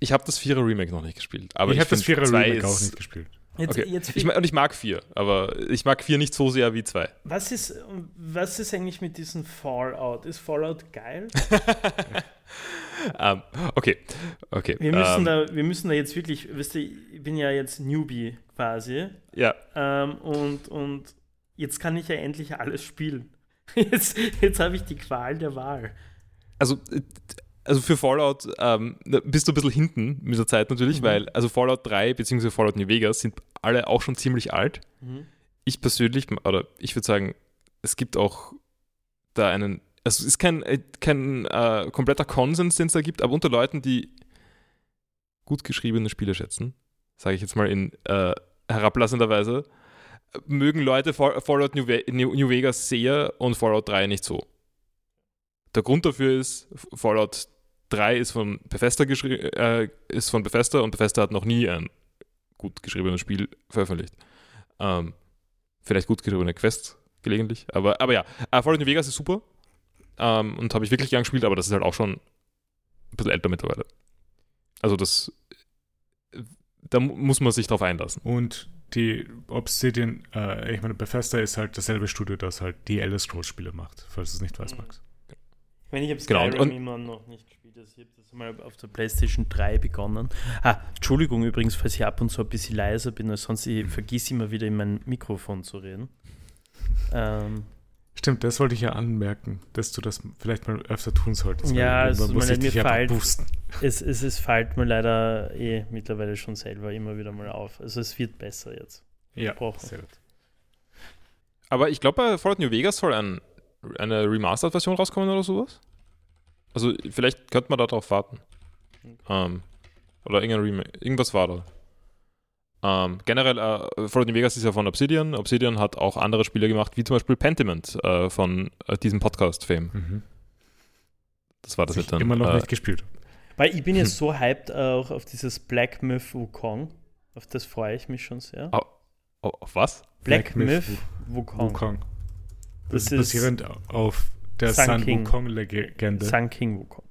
ich habe das Vierer Remake noch nicht gespielt. Aber ich habe das Vierer Remake auch nicht gespielt. Jetzt, Okay. jetzt Ich, und ich mag 4, aber ich mag 4 nicht so sehr wie 2. was, ist, was ist eigentlich mit diesem Fallout? Ist Fallout geil? *laughs* ähm, okay, okay. Wir müssen, ähm, da, wir müssen da jetzt wirklich, wisst ihr, ich bin ja jetzt Newbie quasi. ja, Ähm, und, und jetzt kann ich ja endlich alles spielen. *laughs* Jetzt, jetzt habe ich die Qual der Wahl. also, äh, also für Fallout ähm, bist du ein bisschen hinten mit der Zeit natürlich, Mhm. weil also Fallout 3 bzw. Fallout New Vegas sind alle auch schon ziemlich alt. Ich persönlich, oder ich würde sagen, es gibt auch da einen, also es ist kein, äh, kein äh, kompletter Konsens, den es da gibt, aber unter Leuten, die gut geschriebene Spiele schätzen, sage ich jetzt mal in äh, herablassender Weise, mögen Leute Fall- Fallout New, Ve New Vegas sehr und Fallout 3 nicht so. Der Grund dafür ist, Fallout 3 ist von Bethesda, äh, ist von Bethesda und Bethesda hat noch nie ein gut geschriebenes Spiel veröffentlicht. Ähm, vielleicht gut geschriebene Quests gelegentlich, aber, aber ja, äh, Fallout New Vegas ist super ähm, und habe ich wirklich gern gespielt, aber das ist halt auch schon ein bisschen älter mittlerweile. Also das, da mu- muss man sich drauf einlassen. Und die Obsidian, äh, ich meine, Bethesda ist halt dasselbe Studio, das halt die Elder Scrolls Spiele macht, falls du es nicht weißt, Mhm. Max. Ich meine, ich habe Genau, Skyrim und- immer noch nicht gespielt. Also ich habe das mal auf der PlayStation 3 begonnen. Ah, Entschuldigung übrigens, falls ich ab und zu ein bisschen leiser bin, weil sonst ich vergiss immer wieder in mein Mikrofon zu reden. Ähm, Stimmt, das wollte ich ja anmerken, dass du das vielleicht mal öfter tun solltest. Ja, es irgendwann tut muss mir fällt- es, es, es fällt mir leider eh mittlerweile schon selber immer wieder mal auf. Also es wird besser jetzt. Ja, sehr gut. Aber ich glaube, bei Fallout New Vegas soll ein, eine Remastered-Version rauskommen oder sowas. Also vielleicht könnte man darauf warten. Ähm, oder irgendein Remake. Irgendwas war da. Ähm, generell, äh, Fallout New Vegas ist ja von Obsidian. Obsidian hat auch andere Spiele gemacht, wie zum Beispiel Pentiment äh, von äh, diesem Podcast-Fame. Mhm. Das war das mit dann. immer noch äh, nicht gespielt. Weil ich bin Hm. jetzt so hyped auch auf dieses Black Myth Wukong. Auf das freue ich mich schon sehr. Ah, oh, auf was? Black, Black Myth Myth Wukong. Wukong. Das Das ist ist basierend auf der Sun Sun King. Wukong-Legende. Sun King Wukong.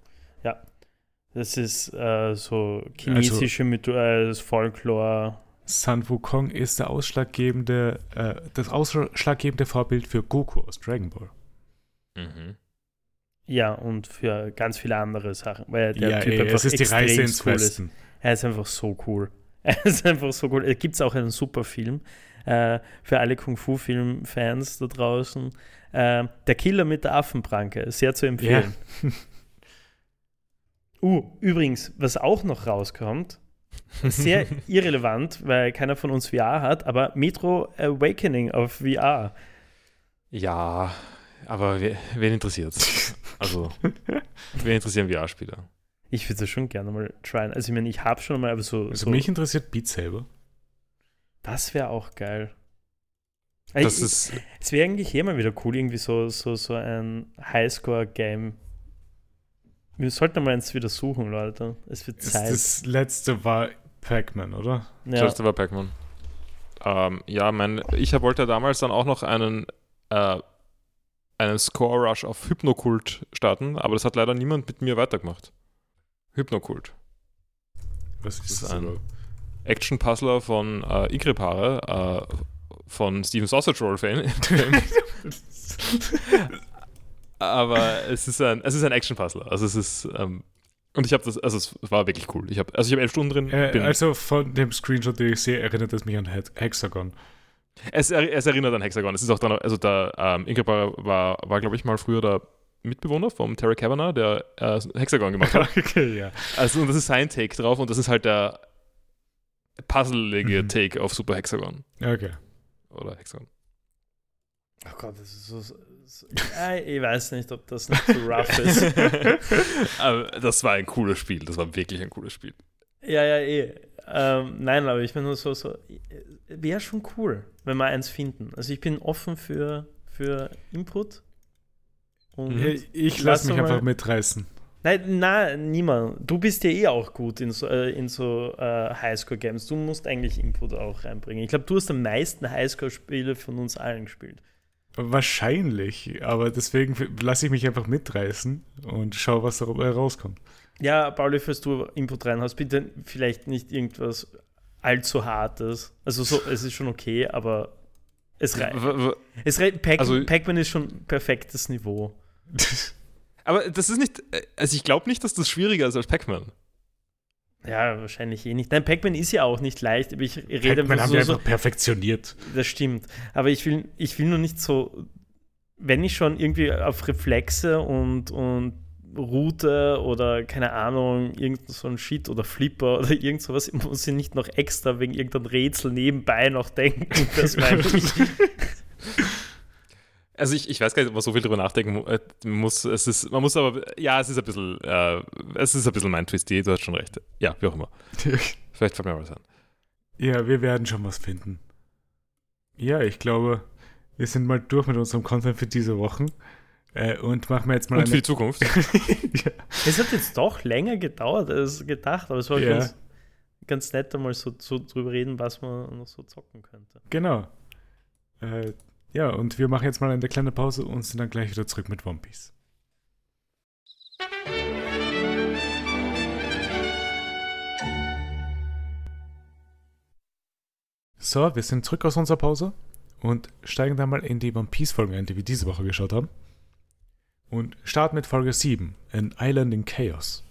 Ja. Das ist äh, so chinesische Mytho äh, Folklore. Sun Wukong ist der ausschlaggebende, äh, das ausschlaggebende Vorbild für Goku aus Dragon Ball. Mhm. Ja, und für ganz viele andere Sachen. Weil der ja, Typ ey, einfach es ist die extrem Reise ins cool ist. Westen. Er ist einfach so cool. *laughs* Er ist einfach so cool. Es gibt auch einen super Film äh, für alle Kung-Fu-Film-Fans da draußen. Äh, der Killer mit der Affenpranke. Sehr zu empfehlen. *laughs* Uh, übrigens, was auch noch rauskommt, sehr *laughs* irrelevant, weil keiner von uns VR hat, aber Metro Awakening auf VR. Ja, aber wer, wen interessiert's? Also, *laughs* wen interessieren VR-Spieler? Ich würde das schon gerne mal tryen. Also, ich meine, ich habe schon mal, aber so. Also so mich interessiert Beat Saber. Das wäre auch geil. Das ich, ist, Es wäre eigentlich mal wieder cool, irgendwie so, so, so ein Highscore-Game. Wir sollten mal eins wieder suchen, Leute. Es wird Das, Zeit. das letzte war Pac-Man, oder? Das ja. letzte war Pac-Man. Ähm, ja, mein, ich wollte damals dann auch noch einen, äh, einen Score-Rush auf Hypnokult starten, aber das hat leider niemand mit mir weitergemacht. Hypnokult. Was ist ist das ein- überhaupt? Action-Puzzler von äh, Igrepare, äh, von Steven Sausage Roll Fan. *laughs* Aber es ist ein, es ist ein Action-Puzzler. Also es ist, ähm, und ich habe das, also es war wirklich cool. Ich habe, also ich habe elf Stunden drin. Äh, also von dem Screenshot, den ich sehe, erinnert es mich an Hexagon. Es, es erinnert an Hexagon. Es ist auch dann, also da, ähm, Ingrid war, war, war glaube ich, mal früher der Mitbewohner vom Terry Kavanagh, der äh, Hexagon gemacht hat. *laughs* okay, ja. Also, und das ist sein Take drauf und das ist halt der puzzlige Mhm. Take auf Super Hexagon. Okay. Oder Hexagon. Oh Gott, das ist so. so ja, ich weiß nicht, ob das nicht so rough *laughs* ist. Aber das war ein cooles Spiel. Das war wirklich ein cooles Spiel. Ja, ja, eh. Ähm, nein, aber ich bin nur so, so wäre schon cool, wenn wir eins finden. Also ich bin offen für, für Input. Und. Ich, ich Lass lasse mich einfach mitreißen. Nein, nein, niemand. Du bist ja eh auch gut in so, äh, in so äh, Highscore-Games. Du musst eigentlich Input auch reinbringen. Ich glaube, du hast am meisten Highscore-Spiele von uns allen gespielt. Wahrscheinlich, aber deswegen lasse ich mich einfach mitreißen und schaue, was dabei rauskommt. Ja, Pauli, falls du Input rein hast, bitte vielleicht nicht irgendwas allzu Hartes. Also so, es ist schon okay, aber es reicht. Es rei- Pac- Also- Pac-Man ist schon perfektes Niveau. *laughs* Aber das ist nicht, äh, also ich glaube nicht, dass das schwieriger ist als Pac-Man. Ja, wahrscheinlich eh nicht. Nein, Pac-Man ist ja auch nicht leicht, aber ich rede Pac-Man haben so, wir so, einfach perfektioniert. Das stimmt. Aber ich will, ich will nur nicht so, wenn ich schon irgendwie auf Reflexe und, und Route oder keine Ahnung, irgend so ein Shit oder Flipper oder *laughs* irgend sowas, muss ich nicht noch extra wegen irgendeinem Rätsel nebenbei noch denken. Das meine ich. *laughs* Also ich, ich weiß gar nicht, ob man so viel drüber nachdenken äh, muss. Es ist, man muss aber, ja, es ist ein bisschen, äh, es ist ein bisschen mein Twist, du hast schon recht. Ja, wie auch immer. *laughs* Vielleicht fällt mir mal was an. ja, wir werden schon was finden. Ja, ich glaube, wir sind mal durch mit unserem Content für diese Wochen äh, und machen wir jetzt mal Und für eine. die Zukunft. *laughs* ja. Es hat jetzt doch länger gedauert als gedacht, aber es war Ja. ganz, ganz nett, einmal so, so drüber reden, was man noch so zocken könnte. Genau. Äh, ja, und wir machen jetzt mal eine kleine Pause und sind dann gleich wieder zurück mit One Piece. So, wir sind zurück aus unserer Pause und steigen dann mal in die One Piece Folgen ein, die wir diese Woche geschaut haben. Und starten mit Folge 7, An Island in Chaos.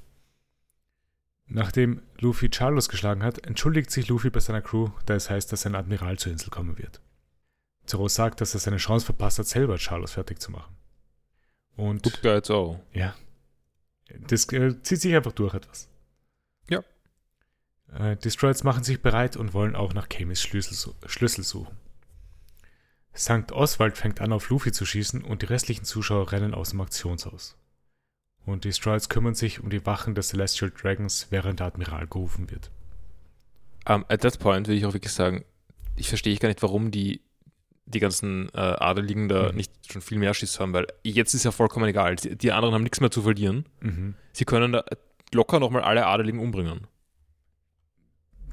Nachdem Luffy Charlos geschlagen hat, entschuldigt sich Luffy bei seiner Crew, da es heißt, dass ein Admiral zur Insel kommen wird. Zoro sagt, dass er seine Chance verpasst hat, selber Charlos fertig zu machen. Und Good guys, oh. ja, das äh, zieht sich einfach durch etwas. Ja. Äh, die Stroids machen sich bereit und wollen auch nach Kamis Schlüssel, Schlüssel suchen. St. Oswald fängt an, auf Luffy zu schießen und die restlichen Zuschauer rennen aus dem Aktionshaus. Und die Stroids kümmern sich um die Wachen des Celestial Dragons, während der Admiral gerufen wird. Um, at that point will ich auch wirklich sagen, ich verstehe gar nicht, warum die, die ganzen äh, Adeligen da Mhm. nicht schon viel mehr Schiss haben, weil jetzt ist ja vollkommen egal. Die, die anderen haben nichts mehr zu verlieren. Mhm. Sie können da locker nochmal alle Adeligen umbringen.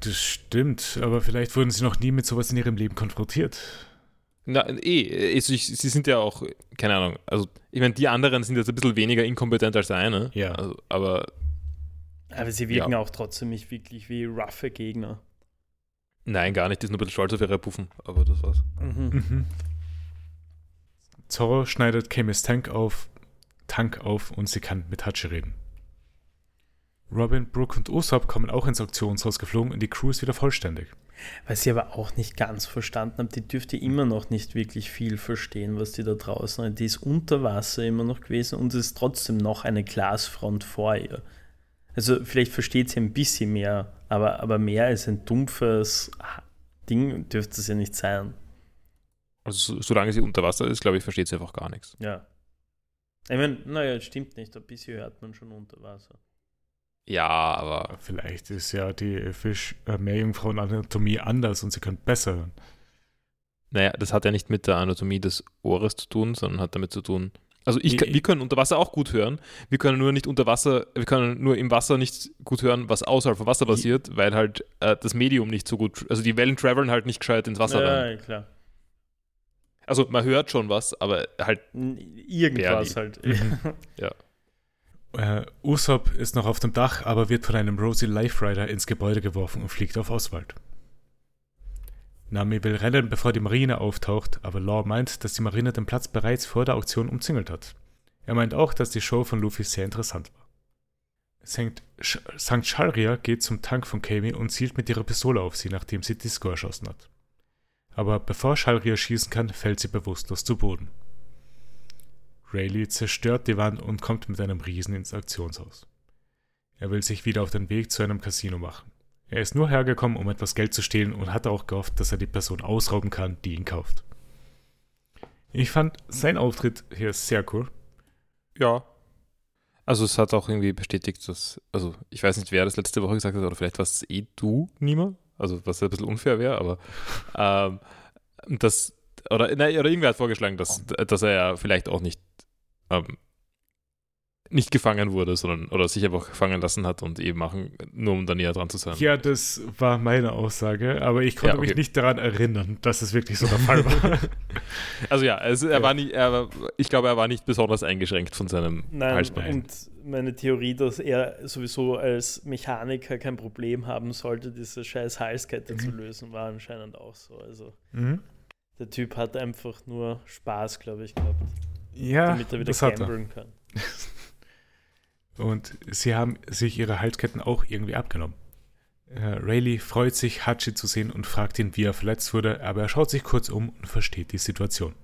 Das stimmt, aber vielleicht wurden sie noch nie mit sowas in ihrem Leben konfrontiert. Na, eh, also ich, sie sind ja auch, keine Ahnung, also ich meine, die anderen sind jetzt ein bisschen weniger inkompetent als der eine. Ja. Also, aber Aber sie wirken Ja. auch trotzdem nicht wirklich wie roughe Gegner. Nein, gar nicht, die sind nur ein bisschen stolz auf ihre Puffen, aber das war's. Mhm. Mhm. Zorro schneidet Kamis Tank auf, Tank auf und sie kann mit Hachi reden. Robin, Brooke und Usopp kommen auch ins Auktionshaus geflogen und die Crew ist wieder vollständig. Was ich aber auch nicht ganz verstanden habe, die dürfte immer noch nicht wirklich viel verstehen, was die da draußen hat. Die ist unter Wasser immer noch gewesen und es ist trotzdem noch eine Glasfront vor ihr. Also vielleicht versteht sie ein bisschen mehr, aber, aber mehr als ein dumpfes Ding dürfte es ja nicht sein. Also so, solange sie unter Wasser ist, glaube ich, versteht sie einfach gar nichts. Ja. Ich meine, naja, stimmt nicht, ein bisschen hört man schon unter Wasser. Ja, aber Vielleicht ist ja die Fisch-Meerjungfrauen-Anatomie anders und sie können besser hören. naja, das hat ja nicht mit der Anatomie des Ohres zu tun, sondern hat damit zu tun. Also ich, wir können unter Wasser auch gut hören. Wir können nur nicht unter Wasser, wir können nur im Wasser nicht gut hören, was außerhalb vom Wasser passiert, weil halt äh, das Medium nicht so gut, also die Wellen traveln halt nicht gescheit ins Wasser rein. ja, klar. Also man hört schon was, aber halt, Irgendwas halt. *laughs* Mhm. Äh, Usopp ist noch auf dem Dach, aber wird von einem Rosie Life Rider ins Gebäude geworfen und fliegt auf Oswald. Nami will rennen, bevor die Marine auftaucht, aber Law meint, dass die Marine den Platz bereits vor der Auktion umzingelt hat. Er meint auch, dass die Show von Luffy sehr interessant war. St. Shalria geht zum Tank von Kami und zielt mit ihrer Pistole auf sie, nachdem sie Disco erschossen hat. Aber bevor Shalria schießen kann, fällt sie bewusstlos zu Boden. Rayleigh zerstört die Wand und kommt mit einem Riesen ins Aktionshaus. Er will sich wieder auf den Weg zu einem Casino machen. Er ist nur hergekommen, um etwas Geld zu stehlen und hat auch gehofft, dass er die Person ausrauben kann, die ihn kauft. Ich fand sein Auftritt hier sehr cool. Ja. Also es hat auch irgendwie bestätigt, dass, also ich weiß nicht, wer das letzte Woche gesagt hat, oder vielleicht war es eh du, Nima, also was ein bisschen unfair wäre, aber *laughs* ähm, das, oder, nein, oder irgendwer hat vorgeschlagen, dass, dass er ja vielleicht auch nicht ähm, nicht gefangen wurde, sondern oder sich einfach fangen lassen hat und eben machen, nur um da näher dran zu sein. Ja, das war meine Aussage, aber ich konnte ja, okay. mich nicht daran erinnern, dass es wirklich so der Fall war. *laughs* also ja, also er ja. war nicht, er war, ich glaube, er war nicht besonders eingeschränkt von seinem Nein, Halsbein. Und meine Theorie, dass er sowieso als Mechaniker kein Problem haben sollte, diese scheiß Halskette mhm. zu lösen, war anscheinend auch so. Also mhm. der Typ hat einfach nur Spaß, glaube ich, gehabt. Ja, damit er wieder gamblen kann. *laughs* Und sie haben sich ihre Halsketten auch irgendwie abgenommen. Äh, Rayleigh freut sich, Hachi zu sehen und fragt ihn, wie er verletzt wurde, aber er schaut sich kurz um und versteht die Situation.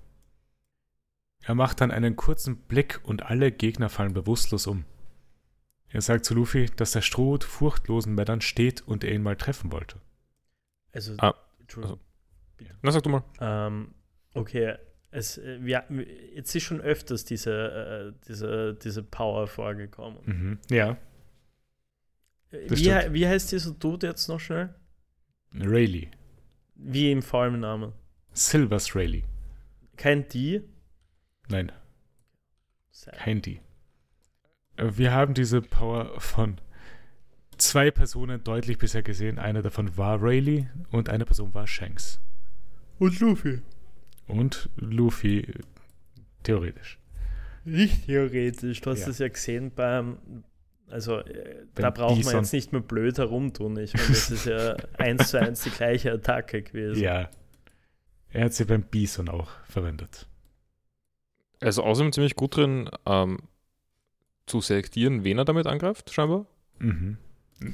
Er macht dann einen kurzen Blick und alle Gegner fallen bewusstlos um. Er sagt zu Luffy, dass der Strohhut furchtlosen Männern steht und er ihn mal treffen wollte. Also, ah, also. Na, sag du mal. Ähm, okay, es, äh, wir, jetzt ist schon öfters diese, äh, diese, diese Power vorgekommen. Mhm. Ja. Äh, wie, wie heißt dieser Dude jetzt noch schnell? Rayleigh. Wie im Vollnamen? Silvers Rayleigh. Kein D? Nein. Sad. Kein D. Wir haben diese Power von zwei Personen deutlich bisher gesehen. Eine davon war Rayleigh und eine Person war Shanks. Und Luffy. Und Luffy, theoretisch. Nicht theoretisch, du hast es ja. ja gesehen beim, also äh, da braucht Bison. man jetzt nicht mehr blöd herumtun. Ich meine, das ist ja *laughs* eins zu eins die gleiche Attacke gewesen. Ja. Er hat sie beim Bison auch verwendet. Er ist außerdem ziemlich gut drin, ähm, zu selektieren, wen er damit angreift, scheinbar. Mhm.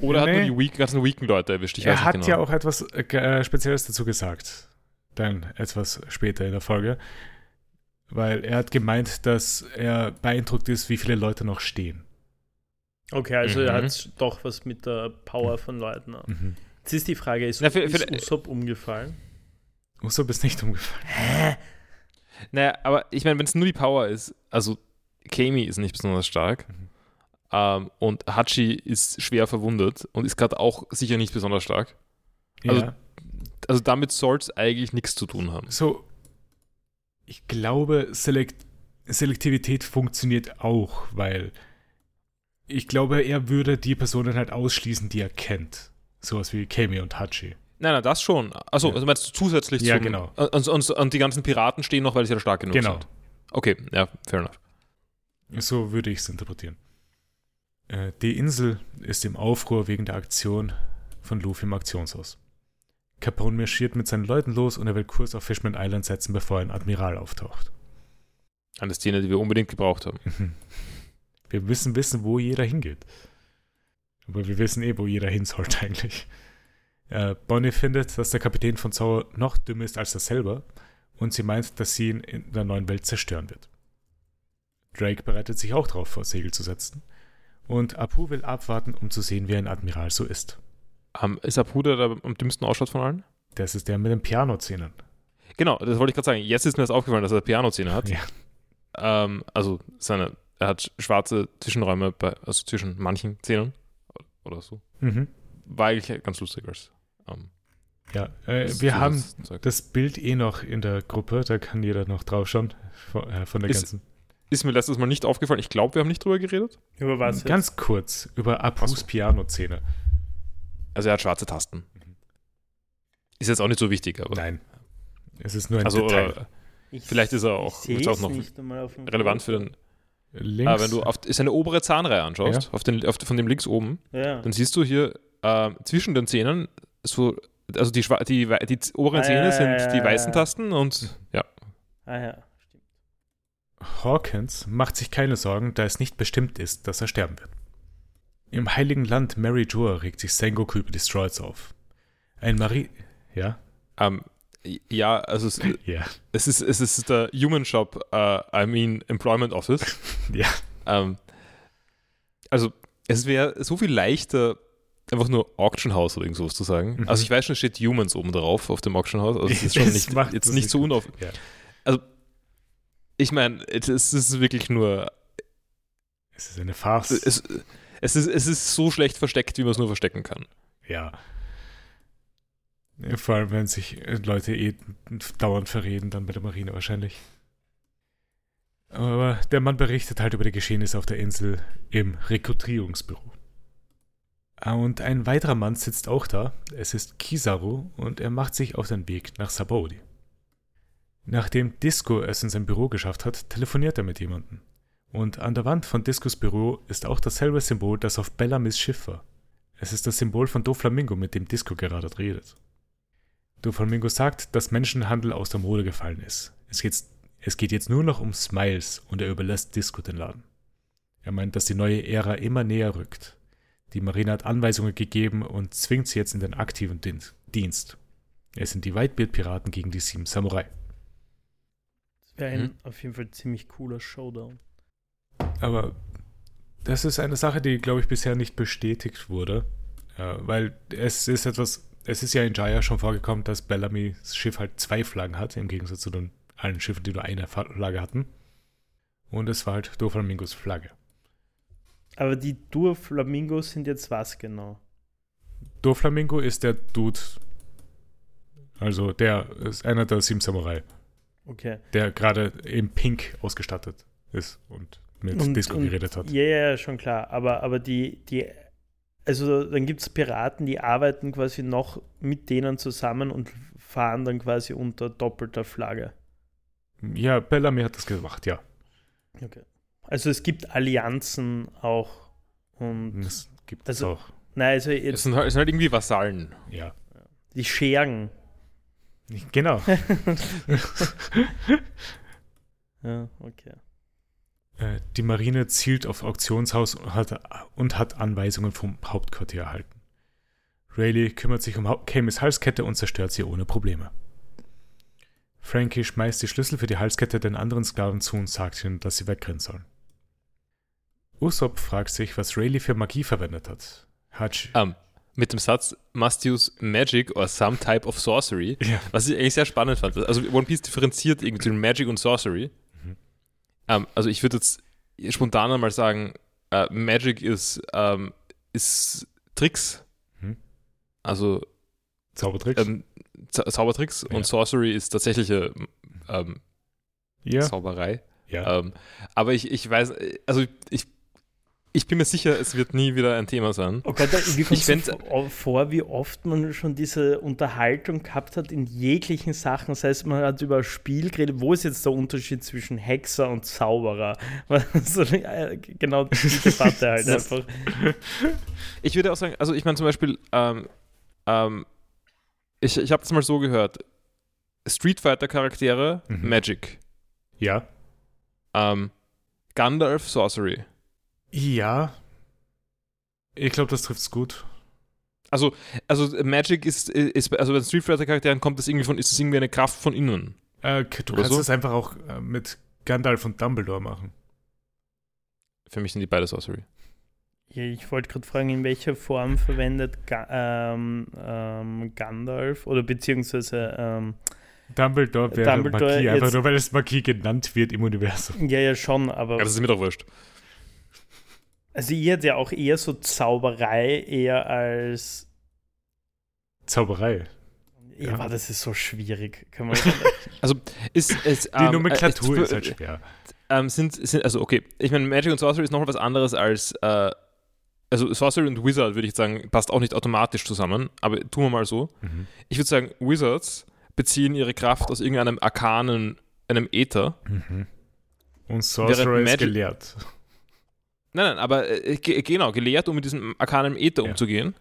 Oder nee. hat nur die weak, ganzen weaken Leute erwischt? Ich er hat genau. ja auch etwas äh, Spezielles dazu gesagt dann etwas später in der Folge, weil er hat gemeint, dass er beeindruckt ist, wie viele Leute noch stehen. Okay, also mhm. er hat doch was mit der Power von Leuten. Mhm. Jetzt ist die Frage, ist, Na, für, für, ist Usopp umgefallen? Usopp ist nicht umgefallen. Hä? Naja, aber ich meine, wenn es nur die Power ist, also Kami ist nicht besonders stark mhm. ähm, und Hachi ist schwer verwundet und ist gerade auch sicher nicht besonders stark. Also ja also damit soll es eigentlich nichts zu tun haben. So, ich glaube, Selekt Selektivität funktioniert auch, weil ich glaube, er würde die Personen halt ausschließen, die er kennt. Sowas wie Kami und Hachi. Nein, nein, das schon. Achso, ja. also meinst du zusätzlich Ja, zum, genau. Und, und, und, die ganzen Piraten stehen noch, weil sie ja stark genug genau. sind. Okay, ja, fair enough. So würde ich es interpretieren. Äh, die Insel ist im Aufruhr wegen der Aktion von Luffy im Aktionshaus. Capone marschiert mit seinen Leuten los und er will Kurs auf Fishman Island setzen, bevor ein Admiral auftaucht. Eine Szene, die wir unbedingt gebraucht haben. Wir müssen wissen, wo jeder hingeht. Aber wir wissen eh, wo jeder hin sollte *laughs* eigentlich. Äh, Bonnie findet, dass der Kapitän von Zauber noch dümmer ist als er selber und sie meint, dass sie ihn in der neuen Welt zerstören wird. Drake bereitet sich auch darauf vor, Segel zu setzen. Und Apu will abwarten, um zu sehen, wie ein Admiral so ist. Um, ist Apu der, am dümmsten ausschaut von allen? Das ist der mit den Piano-Zähnen. Genau, das wollte ich gerade sagen. Jetzt ist mir das aufgefallen, dass er Piano-Zähne hat. Ja. Ähm, also seine, er hat schwarze Zwischenräume, bei, also zwischen manchen Zähnen oder so. Mhm. War eigentlich ganz lustig als. Ähm, ja, äh, wir haben Zeug. das Bild eh noch in der Gruppe, da kann jeder noch drauf schauen von, äh, von der ist, ganzen. Ist mir letztes Mal nicht aufgefallen. Ich glaube, wir haben nicht drüber geredet. Über was? Ganz kurz, über Apus so. Also er hat schwarze Tasten. Ist jetzt auch nicht so wichtig, aber. Nein. Es ist nur ein also, Detail. vielleicht ist er auch, ist auch noch relevant für den. Links. Ah, wenn du auf seine obere Zahnreihe anschaust, ja. auf den, auf, von dem links oben, ja. dann siehst du hier äh, zwischen den Zähnen so also die, die, die oberen Ah, Zähne ja, sind die ja, weißen ja. Tasten und ja. Ah ja, stimmt. Hawkins macht sich keine Sorgen, da es nicht bestimmt ist, dass er sterben wird. Im heiligen Land Mary Joa regt sich Sengoku über die Stroids auf. Ein Marie... Ja? Ähm, ja, also es, *laughs* Ja. es, ist, es ist der Human Shop, äh, I mean Employment Office. *laughs* Ja. Ähm, also es wäre so viel leichter, einfach nur Auction House oder irgend sowas zu sagen. Mhm. Also ich weiß schon, es steht Humans oben drauf auf dem Auction House. Also es ist *laughs* schon Das nicht, macht jetzt nicht so unauf. Ja. Also ich meine, es ist- es ist wirklich nur, Es ist eine Farce. es, es, ist, es ist so schlecht versteckt, wie man es nur verstecken kann. Ja. Vor allem, wenn sich äh, Leute eh dauernd verreden, dann bei der Marine wahrscheinlich. Aber der Mann berichtet halt über die Geschehnisse auf der Insel im Rekrutierungsbüro. Ah, Und ein weiterer Mann sitzt auch da. Es ist Kizaru und er macht sich auf den Weg nach Sabaudi. Nachdem Disco es in sein Büro geschafft hat, telefoniert er mit jemandem. Und an der Wand von Discos Büro ist auch dasselbe Symbol, das auf Bellamys Schiff war. Es ist das Symbol von Doflamingo, mit dem Disco gerade redet. Doflamingo sagt, dass Menschenhandel aus der Mode gefallen ist. Es geht, es geht jetzt nur noch um Smiles und er überlässt Disco den Laden. Er meint, dass die neue Ära immer näher rückt. Die Marine hat Anweisungen gegeben und zwingt sie jetzt in den aktiven Dienst. Es sind die Whitebeard-Piraten gegen die sieben Samurai. Das wäre ein Mhm. auf jeden Fall ziemlich cooler Showdown. Aber das ist eine Sache, die, glaube ich, bisher nicht bestätigt wurde. Äh, weil es ist etwas, es ist ja in Jaya schon vorgekommen, dass Bellamy's Schiff halt zwei Flaggen hat, im Gegensatz zu den allen Schiffen, die nur eine Flagge hatten. Und es war halt Doflamingos Flagge. Aber die Dur-Flamingos sind jetzt was genau? Doflamingo ist der Dude, also der ist einer der sieben Samurai, Okay. der gerade in Pink ausgestattet ist und mit Und- Disco und- geredet hat. Ja, ja, schon klar. Aber, aber die, die, also dann gibt es Piraten, die arbeiten quasi noch mit denen zusammen und fahren dann quasi unter doppelter Flagge. Ja, Bellamy hat das gemacht, ja. Okay. Also es gibt Allianzen auch. Und Das gibt es Also- auch. nein, also Es jetzt sind, halt- es sind halt irgendwie Vasallen. Ja. die Schergen. Genau. *laughs* *laughs* Ja, okay. Äh, Die Marine zielt auf Auktionshaus und hat, und hat Anweisungen vom Hauptquartier erhalten. Rayleigh kümmert sich um Kamis Halskette und zerstört sie ohne Probleme. Frankie schmeißt die Schlüssel für die Halskette den anderen Sklaven zu und sagt ihnen, dass sie wegrennen sollen. Usopp fragt sich, was Rayleigh für Magie verwendet hat. Hutch. Ähm, mit dem Satz, must use magic or some type of sorcery, Ja. was ich eigentlich sehr spannend fand. Also One Piece differenziert irgendwie zwischen Magic und Sorcery. Ähm, also ich würde jetzt spontan einmal sagen, äh, Magic ist, ähm, ist Tricks. Mhm. Also Zaubertricks? ähm, Zau- Zaubertricks Ja. und Sorcery ist tatsächliche ähm, ja. Zauberei. ja. Ähm, aber ich, ich weiß, also ich, ich bin mir sicher, es wird nie wieder ein Thema sein. Oh Gott, wie kommt Ich fänd- vor- wie oft man schon diese Unterhaltung gehabt hat in jeglichen Sachen. Das heißt, man hat über ein Spiel geredet. Wo ist jetzt der Unterschied zwischen Hexer und Zauberer? *laughs* äh, genau die Debatte halt einfach. Ich würde auch sagen, also ich meine zum Beispiel, ähm, ähm, ich, ich habe das mal so gehört, Street Fighter Charaktere, Mhm. Magic. ja. Ähm, Gandalf, Sorcery. Ja. Ich glaube, das trifft es gut. Also, also Magic ist, ist also bei Street Fighter Charakteren kommt das irgendwie von, ist das irgendwie eine Kraft von innen. Äh, du kannst so? es einfach auch äh, mit Gandalf und Dumbledore machen. Für mich sind die beide Sorcery. Ja, ich wollte gerade fragen, in welcher Form verwendet Ga ähm, ähm, Gandalf oder beziehungsweise ähm, Dumbledore wäre Dumbledore Magie, einfach nur weil es Magie genannt wird im Universum. ja, ja schon, aber Ja, das ist mir doch wurscht. Also ihr hat ja auch eher so Zauberei eher als Zauberei. ja, Ja. das ist so schwierig. Kann man *laughs* Ist, ist, Die ähm, Nomenklatur äh, ist halt schwer. ähm, sind, sind, also okay, ich meine, Magic und Sorcery ist nochmal was anderes als, äh, also Sorcery und Wizard würde ich sagen, passt auch nicht automatisch zusammen, aber tun wir mal so. Mhm. Ich würde sagen, Wizards beziehen ihre Kraft aus irgendeinem arkanen, einem Äther. Mhm. Und Sorcerer Während ist Magic- gelehrt. Nein, nein, aber äh, ge genau, gelehrt, um mit diesem arkanen Äther Ja. umzugehen.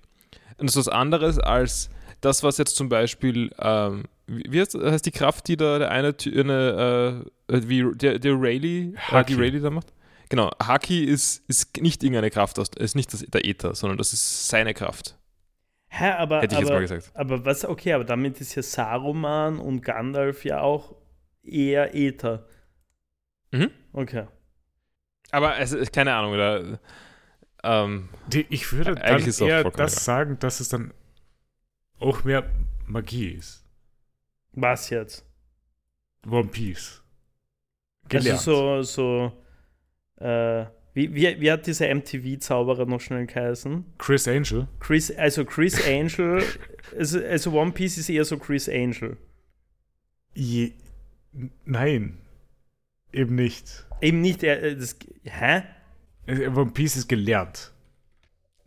Und das ist was anderes als das, was jetzt zum Beispiel, ähm, wie heißt, heißt die Kraft, die da der eine, eine äh, wie der, der Rayleigh, äh, Haki. die Rayleigh da macht? Genau, Haki ist, ist nicht irgendeine Kraft, aus, ist nicht das, der Äther, sondern das ist seine Kraft. Hä, aber, Hätte ich jetzt aber, mal gesagt. aber was, okay, aber damit ist ja Saruman und Gandalf ja auch eher Äther. Mhm. Okay. Aber es ist keine Ahnung, oder? Ähm, Die, ich würde dann eher das egal. sagen, dass es dann auch mehr Magie ist. Was jetzt? One Piece. Gelernt. Also so, so, äh, wie, wie, wie hat dieser MTV-Zauberer noch schnell geheißen? Chris Angel. Chris, also Chris Angel, also, also One Piece ist eher so Chris Angel. Je, nein, eben nicht. Eben nicht, er, äh, das, hä? One Piece ist gelernt.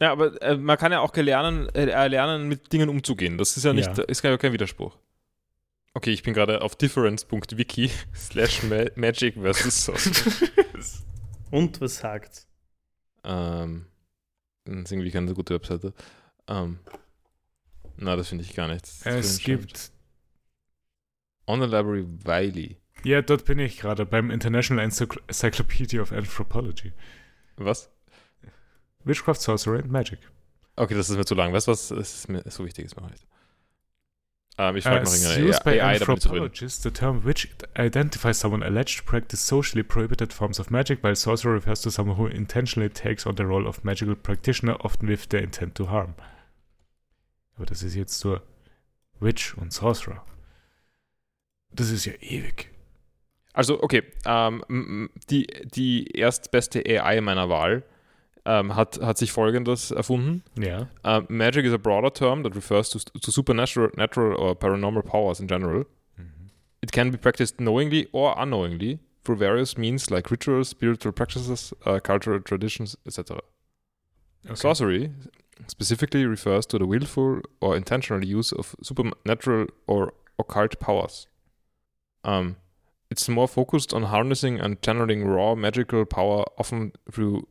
ja, aber äh, man kann ja auch lernen, äh, lernen, mit Dingen umzugehen. Das ist ja nicht, Ja. ist ja kein Widerspruch. Okay, ich bin gerade auf difference.wiki *laughs* slash ma magic versus Sorcery. *laughs* Und was sagt's? Ähm, das ist irgendwie keine gute Webseite. Ähm, na, das finde ich gar nicht. Das es gibt, On the Library Wiley. Ja, dort bin ich gerade beim International Encycl- Encyclopedia of Anthropology. Was? Witchcraft, Sorcery and Magic. Okay, das ist mir zu lang. Weißt du was? Ist mir so wichtig ist mir nicht. Ähm, ich frage noch As irgendeine used by AI, anthropologists, the term witch identifies someone alleged to practice socially prohibited forms of magic, while sorcerer refers to someone who intentionally takes on the role of magical practitioner, often with the intent to harm. Aber das ist jetzt nur Witch und Sorcerer. Das ist ja ewig. Also, okay, ähm, die, die erstbeste AI meiner Wahl ähm, hat, hat sich folgendes erfunden. Ja. Uh, magic is a broader term that refers to, to supernatural natural or paranormal powers in general. It can be practiced knowingly or unknowingly through various means like rituals, spiritual practices, uh, cultural traditions, etc. Okay. Sorcery specifically refers to the willful or intentional use of supernatural or occult powers. Um, it's more focused on harnessing and channeling raw magical power, often through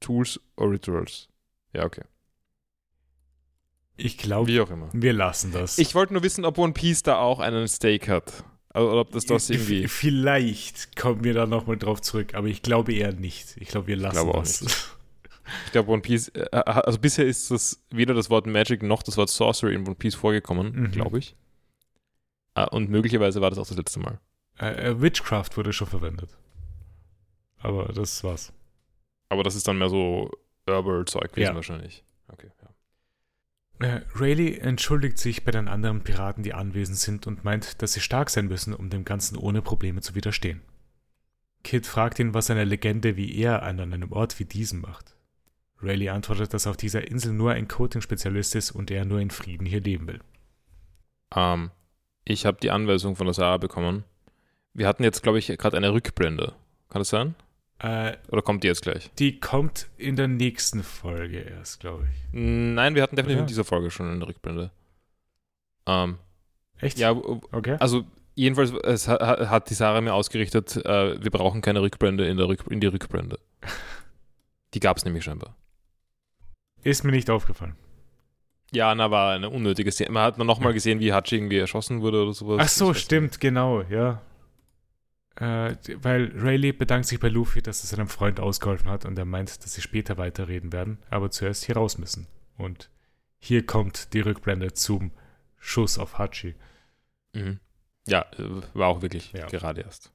tools or rituals. Ja, okay. Ich glaube, Wie auch immer. wir lassen das. Ich wollte nur wissen, ob One Piece da auch einen Stake hat. Also, oder ob das das V- irgendwie. Vielleicht kommen wir da nochmal drauf zurück, aber ich glaube eher nicht. Ich glaube, wir lassen auch das. Ich glaube, One Piece. äh, Also bisher ist das weder das Wort Magic noch das Wort Sorcery in One Piece vorgekommen, Mhm. glaube ich. Und möglicherweise war das auch das letzte Mal. Äh, äh, Witchcraft wurde schon verwendet. Aber das war's. Aber das ist dann mehr so Herbal-Zeug gewesen Ja. wahrscheinlich. Okay, ja. Äh, Rayleigh entschuldigt sich bei den anderen Piraten, die anwesend sind, und meint, dass sie stark sein müssen, um dem Ganzen ohne Probleme zu widerstehen. Kid fragt ihn, was eine Legende wie er an einem Ort wie diesem macht. Rayleigh antwortet, dass auf dieser Insel nur ein Coating-Spezialist ist und er nur in Frieden hier leben will. Ähm, ich habe die Anweisung von der Sarah bekommen. Wir hatten jetzt, glaube ich, gerade eine Rückblende. Kann das sein? Äh, Oder kommt die jetzt gleich? die kommt in der nächsten Folge erst, glaube ich. Nein, wir hatten definitiv Ja. in dieser Folge schon eine Rückblende. Ähm, Echt? ja, Okay. also jedenfalls es hat, hat die Sarah mir ausgerichtet, äh, wir brauchen keine Rückblende in, der Rück, in die Rückblende. Die gab es nämlich scheinbar. Ist mir nicht aufgefallen. Ja, na, war eine unnötige Szene. Man hat noch mal gesehen, wie Hachi irgendwie erschossen wurde oder sowas. Ach so, stimmt, genau, ja. Äh, weil Rayleigh bedankt sich bei Luffy, dass er seinem Freund ausgeholfen hat und er meint, dass sie später weiterreden werden, aber zuerst hier raus müssen. Und hier kommt die Rückblende zum Schuss auf Hachi. Mhm. Ja, äh, war auch wirklich Ja. gerade erst.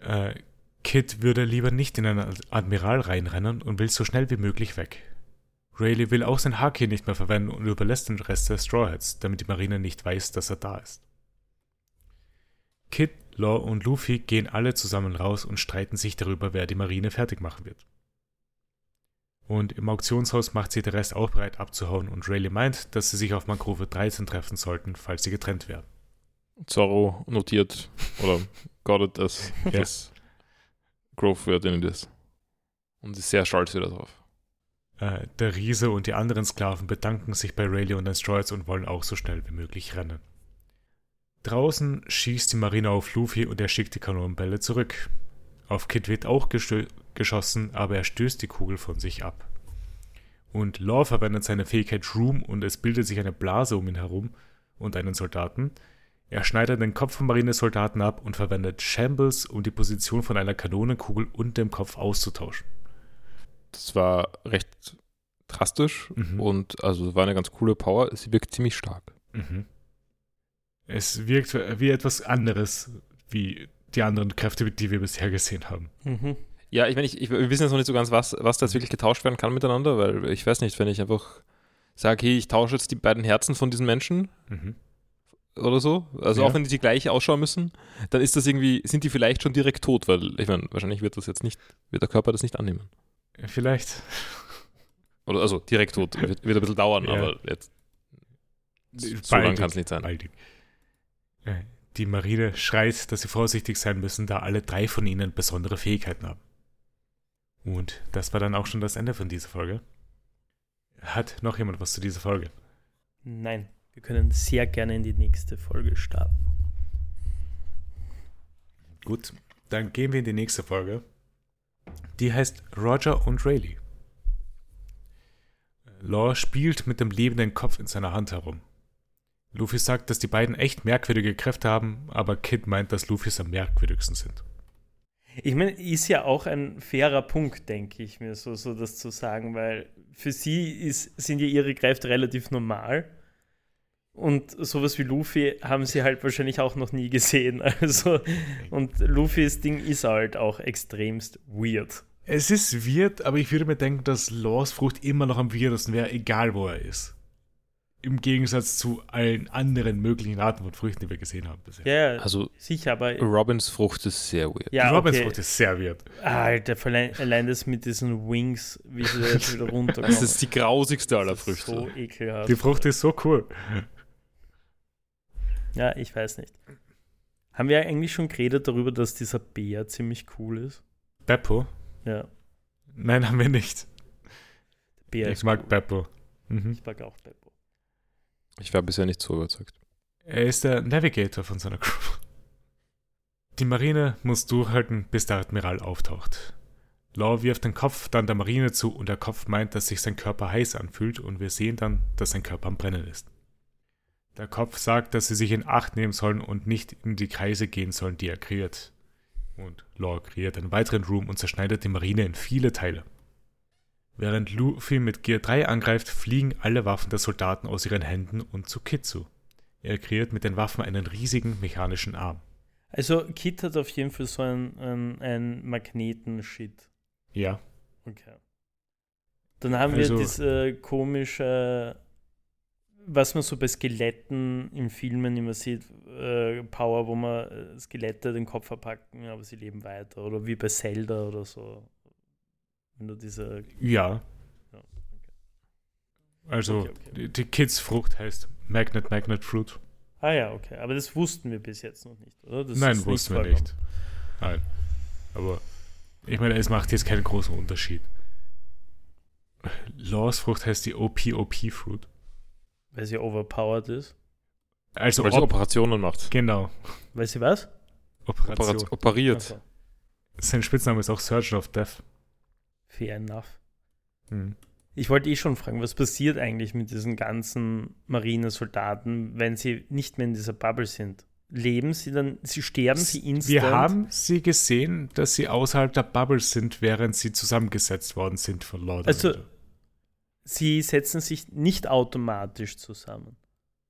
Äh, Kid würde lieber nicht in einen Admiral reinrennen und will so schnell wie möglich weg. Rayleigh will auch sein Haki nicht mehr verwenden und überlässt den Rest der Straw Hats, damit die Marine nicht weiß, dass er da ist. Kid, Law und Luffy gehen alle zusammen raus und streiten sich darüber, wer die Marine fertig machen wird. Und im Auktionshaus macht sich der Rest auch bereit abzuhauen und Rayleigh meint, dass sie sich auf Mangrove 13 treffen sollten, falls sie getrennt werden. Zorro notiert oder got it as Ja. das Grove Word in ist. Und ist sehr stolz wieder drauf. Äh, der Riese und die anderen Sklaven bedanken sich bei Rayleigh und den Stroids und wollen auch so schnell wie möglich rennen. Draußen schießt die Marine auf Luffy und er schickt die Kanonenbälle zurück. Auf Kid wird auch geschossen, aber er stößt die Kugel von sich ab. Und Law verwendet seine Fähigkeit Shroom und es bildet sich eine Blase um ihn herum, und einen Soldaten. Er schneidet den Kopf vom Marinesoldaten ab und verwendet Shambles, um die Position von einer Kanonenkugel und dem Kopf auszutauschen. Das war recht drastisch Mhm. und also war eine ganz coole Power. Sie wirkt ziemlich stark. Mhm. Es wirkt wie etwas anderes, wie die anderen Kräfte, die wir bisher gesehen haben. Mhm. Ja, ich meine, ich, ich, wir wissen jetzt noch nicht so ganz, was, was da jetzt wirklich getauscht werden kann miteinander, weil ich weiß nicht, wenn ich einfach sage, hey, ich tausche jetzt die beiden Herzen von diesen Menschen Mhm. oder so, also Ja. auch wenn die gleich ausschauen müssen, dann ist das irgendwie, sind die vielleicht schon direkt tot, weil ich meine, wahrscheinlich wird das jetzt nicht, wird der Körper das nicht annehmen. Vielleicht. *laughs* Oder also direkt tot, wird, wird ein bisschen dauern, Ja. aber jetzt so Baldig. lang kann es nicht sein. Baldig. Äh, Die Marine schreit, dass sie vorsichtig sein müssen, da alle drei von ihnen besondere Fähigkeiten haben. Und das war dann auch schon das Ende von dieser Folge. Hat noch jemand was zu dieser Folge? Nein, wir können sehr gerne in die nächste Folge starten. Gut, dann gehen wir in die nächste Folge. Die heißt Roger und Rayleigh. Law spielt mit dem lebenden Kopf in seiner Hand herum. Luffy sagt, dass die beiden echt merkwürdige Kräfte haben, aber Kid meint, dass Luffys am merkwürdigsten sind. Ich meine, ist ja auch ein fairer Punkt, denke ich mir, so, so das zu sagen, weil für sie ist, sind ja ihre Kräfte relativ normal. Und sowas wie Luffy haben sie halt wahrscheinlich auch noch nie gesehen. *laughs* Also, und Luffys Ding ist halt auch extremst weird. Es ist weird, aber ich würde mir denken, dass Laws Frucht immer noch am weirdesten wäre, egal wo er ist. Im Gegensatz zu allen anderen möglichen Arten von Früchten, die wir gesehen haben bisher. Ja, ja, Also sicher, aber Robins Frucht ist sehr weird. ja, Robins okay. Frucht ist sehr weird. Alter, allein, allein das mit diesen Wings, wie sie jetzt wieder runterkommen. Das ist die grausigste aller Früchte. So ekelhaft. Die Frucht ist so cool. Ja, ich weiß nicht. Haben wir eigentlich schon geredet darüber, dass dieser Bär ziemlich cool ist? Beppo? Ja, Nein, haben wir nicht. Bär ich ist mag cool. Beppo. Mhm. Ich mag auch Beppo. Ich war bisher nicht so überzeugt. Er ist der Navigator von seiner Crew. Die Marine muss durchhalten, bis der Admiral auftaucht. Law wirft den Kopf dann der Marine zu und der Kopf meint, dass sich sein Körper heiß anfühlt und wir sehen dann, dass sein Körper am Brennen ist. Der Kopf sagt, dass sie sich in Acht nehmen sollen und nicht in die Kreise gehen sollen, die er kreiert. Und Law kreiert einen weiteren Room und zerschneidet die Marine in viele Teile. Während Luffy mit Gear 3 angreift, fliegen alle Waffen der Soldaten aus ihren Händen und zu Kitsu. Er kreiert mit den Waffen einen riesigen mechanischen Arm. Also, Kit hat auf jeden Fall so einen, einen, einen Magneten-Shit. Ja, Okay. Dann haben Also- wir diese komische, was man so bei Skeletten in Filmen immer sieht, äh, Power, wo man äh, Skelette den Kopf verpacken, aber sie leben weiter. Oder wie bei Zelda oder so. Wenn du diese. ja. Ja, Also Okay, okay. Die, die Kids Frucht heißt Magnet Magnet Fruit. Ah ja, okay. Aber das wussten wir bis jetzt noch nicht, oder? Das Nein, ist wussten wir vorgekommen. nicht. Nein. Aber ich meine, es macht jetzt keinen großen Unterschied. Laws Frucht heißt die OP-OP Fruit. Weil sie overpowered ist. Also Weil sie Operationen macht. genau. Weil sie was? Operation. Operat operiert. So, Sein Spitzname ist auch Surgeon of Death. Fair enough. Hm. Ich wollte eh schon fragen, was passiert eigentlich mit diesen ganzen Marinesoldaten, wenn sie nicht mehr in dieser Bubble sind? Leben sie dann, sie sterben sie instant? Wir haben sie gesehen, dass sie außerhalb der Bubble sind, während sie zusammengesetzt worden sind von Lord. Also- Sie setzen sich nicht automatisch zusammen.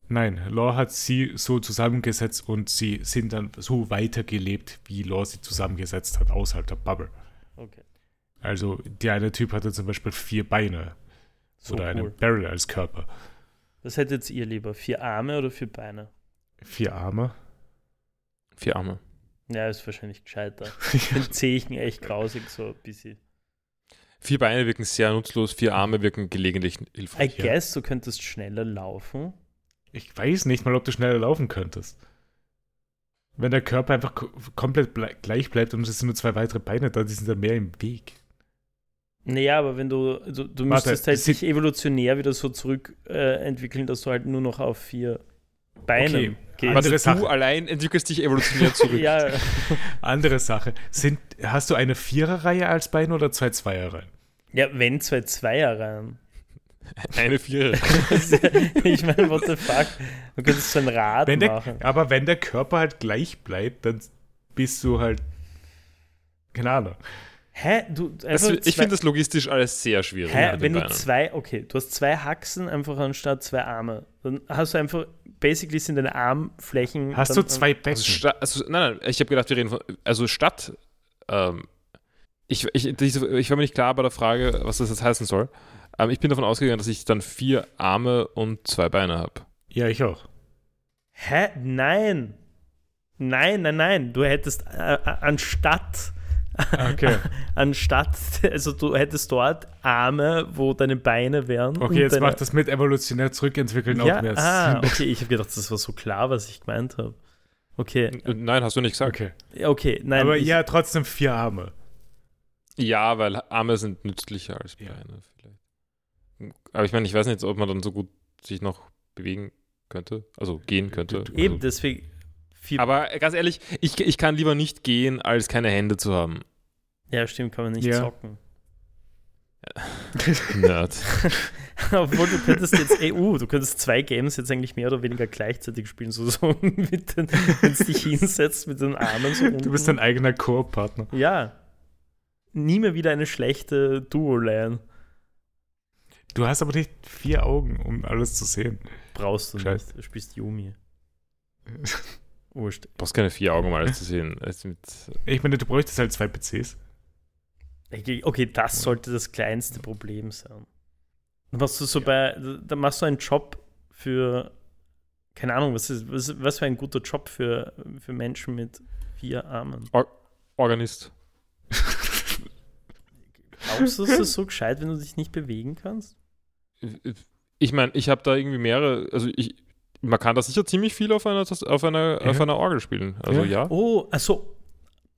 Nein, Law hat sie so zusammengesetzt und sie sind dann so weitergelebt, wie Law sie zusammengesetzt hat, außerhalb der Bubble. Okay. Also der eine Typ hatte zum Beispiel vier Beine So oder cool. einen Barrel als Körper. Was hättet ihr lieber? Vier Arme oder vier Beine? Vier Arme. Vier Arme. Ja, ist wahrscheinlich gescheiter. *laughs* Ich finde Zehen echt grausig, so ein bisschen. Vier Beine wirken sehr nutzlos, vier Arme wirken gelegentlich I hilfreich. Ja. guess, du könntest schneller laufen. Ich weiß nicht mal, ob du schneller laufen könntest. Wenn der Körper einfach ko komplett ble gleich bleibt und es sind nur zwei weitere Beine da, die sind dann mehr im Weg. Naja, aber wenn du, du, du Warte, müsstest halt dich evolutionär wieder so zurück äh, entwickeln, dass du halt nur noch auf vier Beinen Okay, gehst. Warte, Andere du Sache. allein entwickelst dich evolutionär *laughs* zurück. ja, *laughs* Andere Sache. Sind, hast du eine Viererreihe als Bein oder zwei Zweierreihen? ja, wenn zwei Zweierreihen. *laughs* Eine Vierer. ich meine, what the fuck? Du könntest so ein Rad Wenn machen. der, aber wenn der Körper halt gleich bleibt, dann bist du halt. Keine Ahnung. Hä? Du, Das, ich finde das logistisch alles sehr schwierig. Hä, wenn du zwei, okay, du hast zwei Haxen einfach anstatt zwei Arme. Dann hast du einfach, basically sind deine Armflächen. Hast dann, du zwei Becken? Also, also, nein, nein, ich habe gedacht, wir reden von. Also statt. Ähm, ich, ich, diese- ich war mir nicht klar bei der Frage, was das jetzt heißen soll. Ähm, ich bin davon ausgegangen, dass ich dann vier Arme und zwei Beine habe. Ja, ich auch. Hä? Nein. Nein, nein, nein. Du hättest äh, äh, anstatt, Okay. *laughs* anstatt, also du hättest dort Arme, wo deine Beine wären. Okay, jetzt deine, macht das mit evolutionär zurückentwickeln ja, auch mehr ah, Sinn. okay, ich habe gedacht, das war so klar, was ich gemeint habe. Okay, Äh, Nein, hast du nicht gesagt. Okay. ja, okay, nein. Aber ich, ja, trotzdem vier Arme. Ja, weil Arme sind nützlicher als Ja. Beine vielleicht. Aber ich meine, ich weiß nicht, ob man dann so gut sich noch bewegen könnte. Also gehen könnte. Du- Eben, Also, deswegen. Vier, aber ganz ehrlich, ich, ich kann lieber nicht gehen, als keine Hände zu haben. ja, stimmt, kann man nicht Ja. zocken. *laughs* Nerd. *laughs* Obwohl du könntest jetzt EU, du könntest zwei Games jetzt eigentlich mehr oder weniger gleichzeitig spielen, so, so *laughs* mit den, wenn du dich hinsetzt mit den Armen so Du bist dein eigener Koop-Partner. Ja. Nie mehr wieder eine schlechte Duo-Lane. Du hast aber nicht vier Augen, um alles zu sehen. Brauchst du Scheiße. nicht. Du spielst Yumi. Wurscht. Du brauchst keine vier Augen, um alles zu sehen. Ich meine, du bräuchtest halt zwei PCs. Okay, okay, das sollte das kleinste Problem sein. Dann machst du so bei, dann machst du einen Job für, keine Ahnung, was ist, was, was für ein guter Job für, für Menschen mit vier Armen. Organist. Glaubst du, ist das so gescheit, wenn du dich nicht bewegen kannst? Ich meine, ich habe da irgendwie mehrere, also ich, man kann da sicher ziemlich viel auf einer, auf einer, Ja. auf einer Orgel spielen. Also ja. Oh, achso.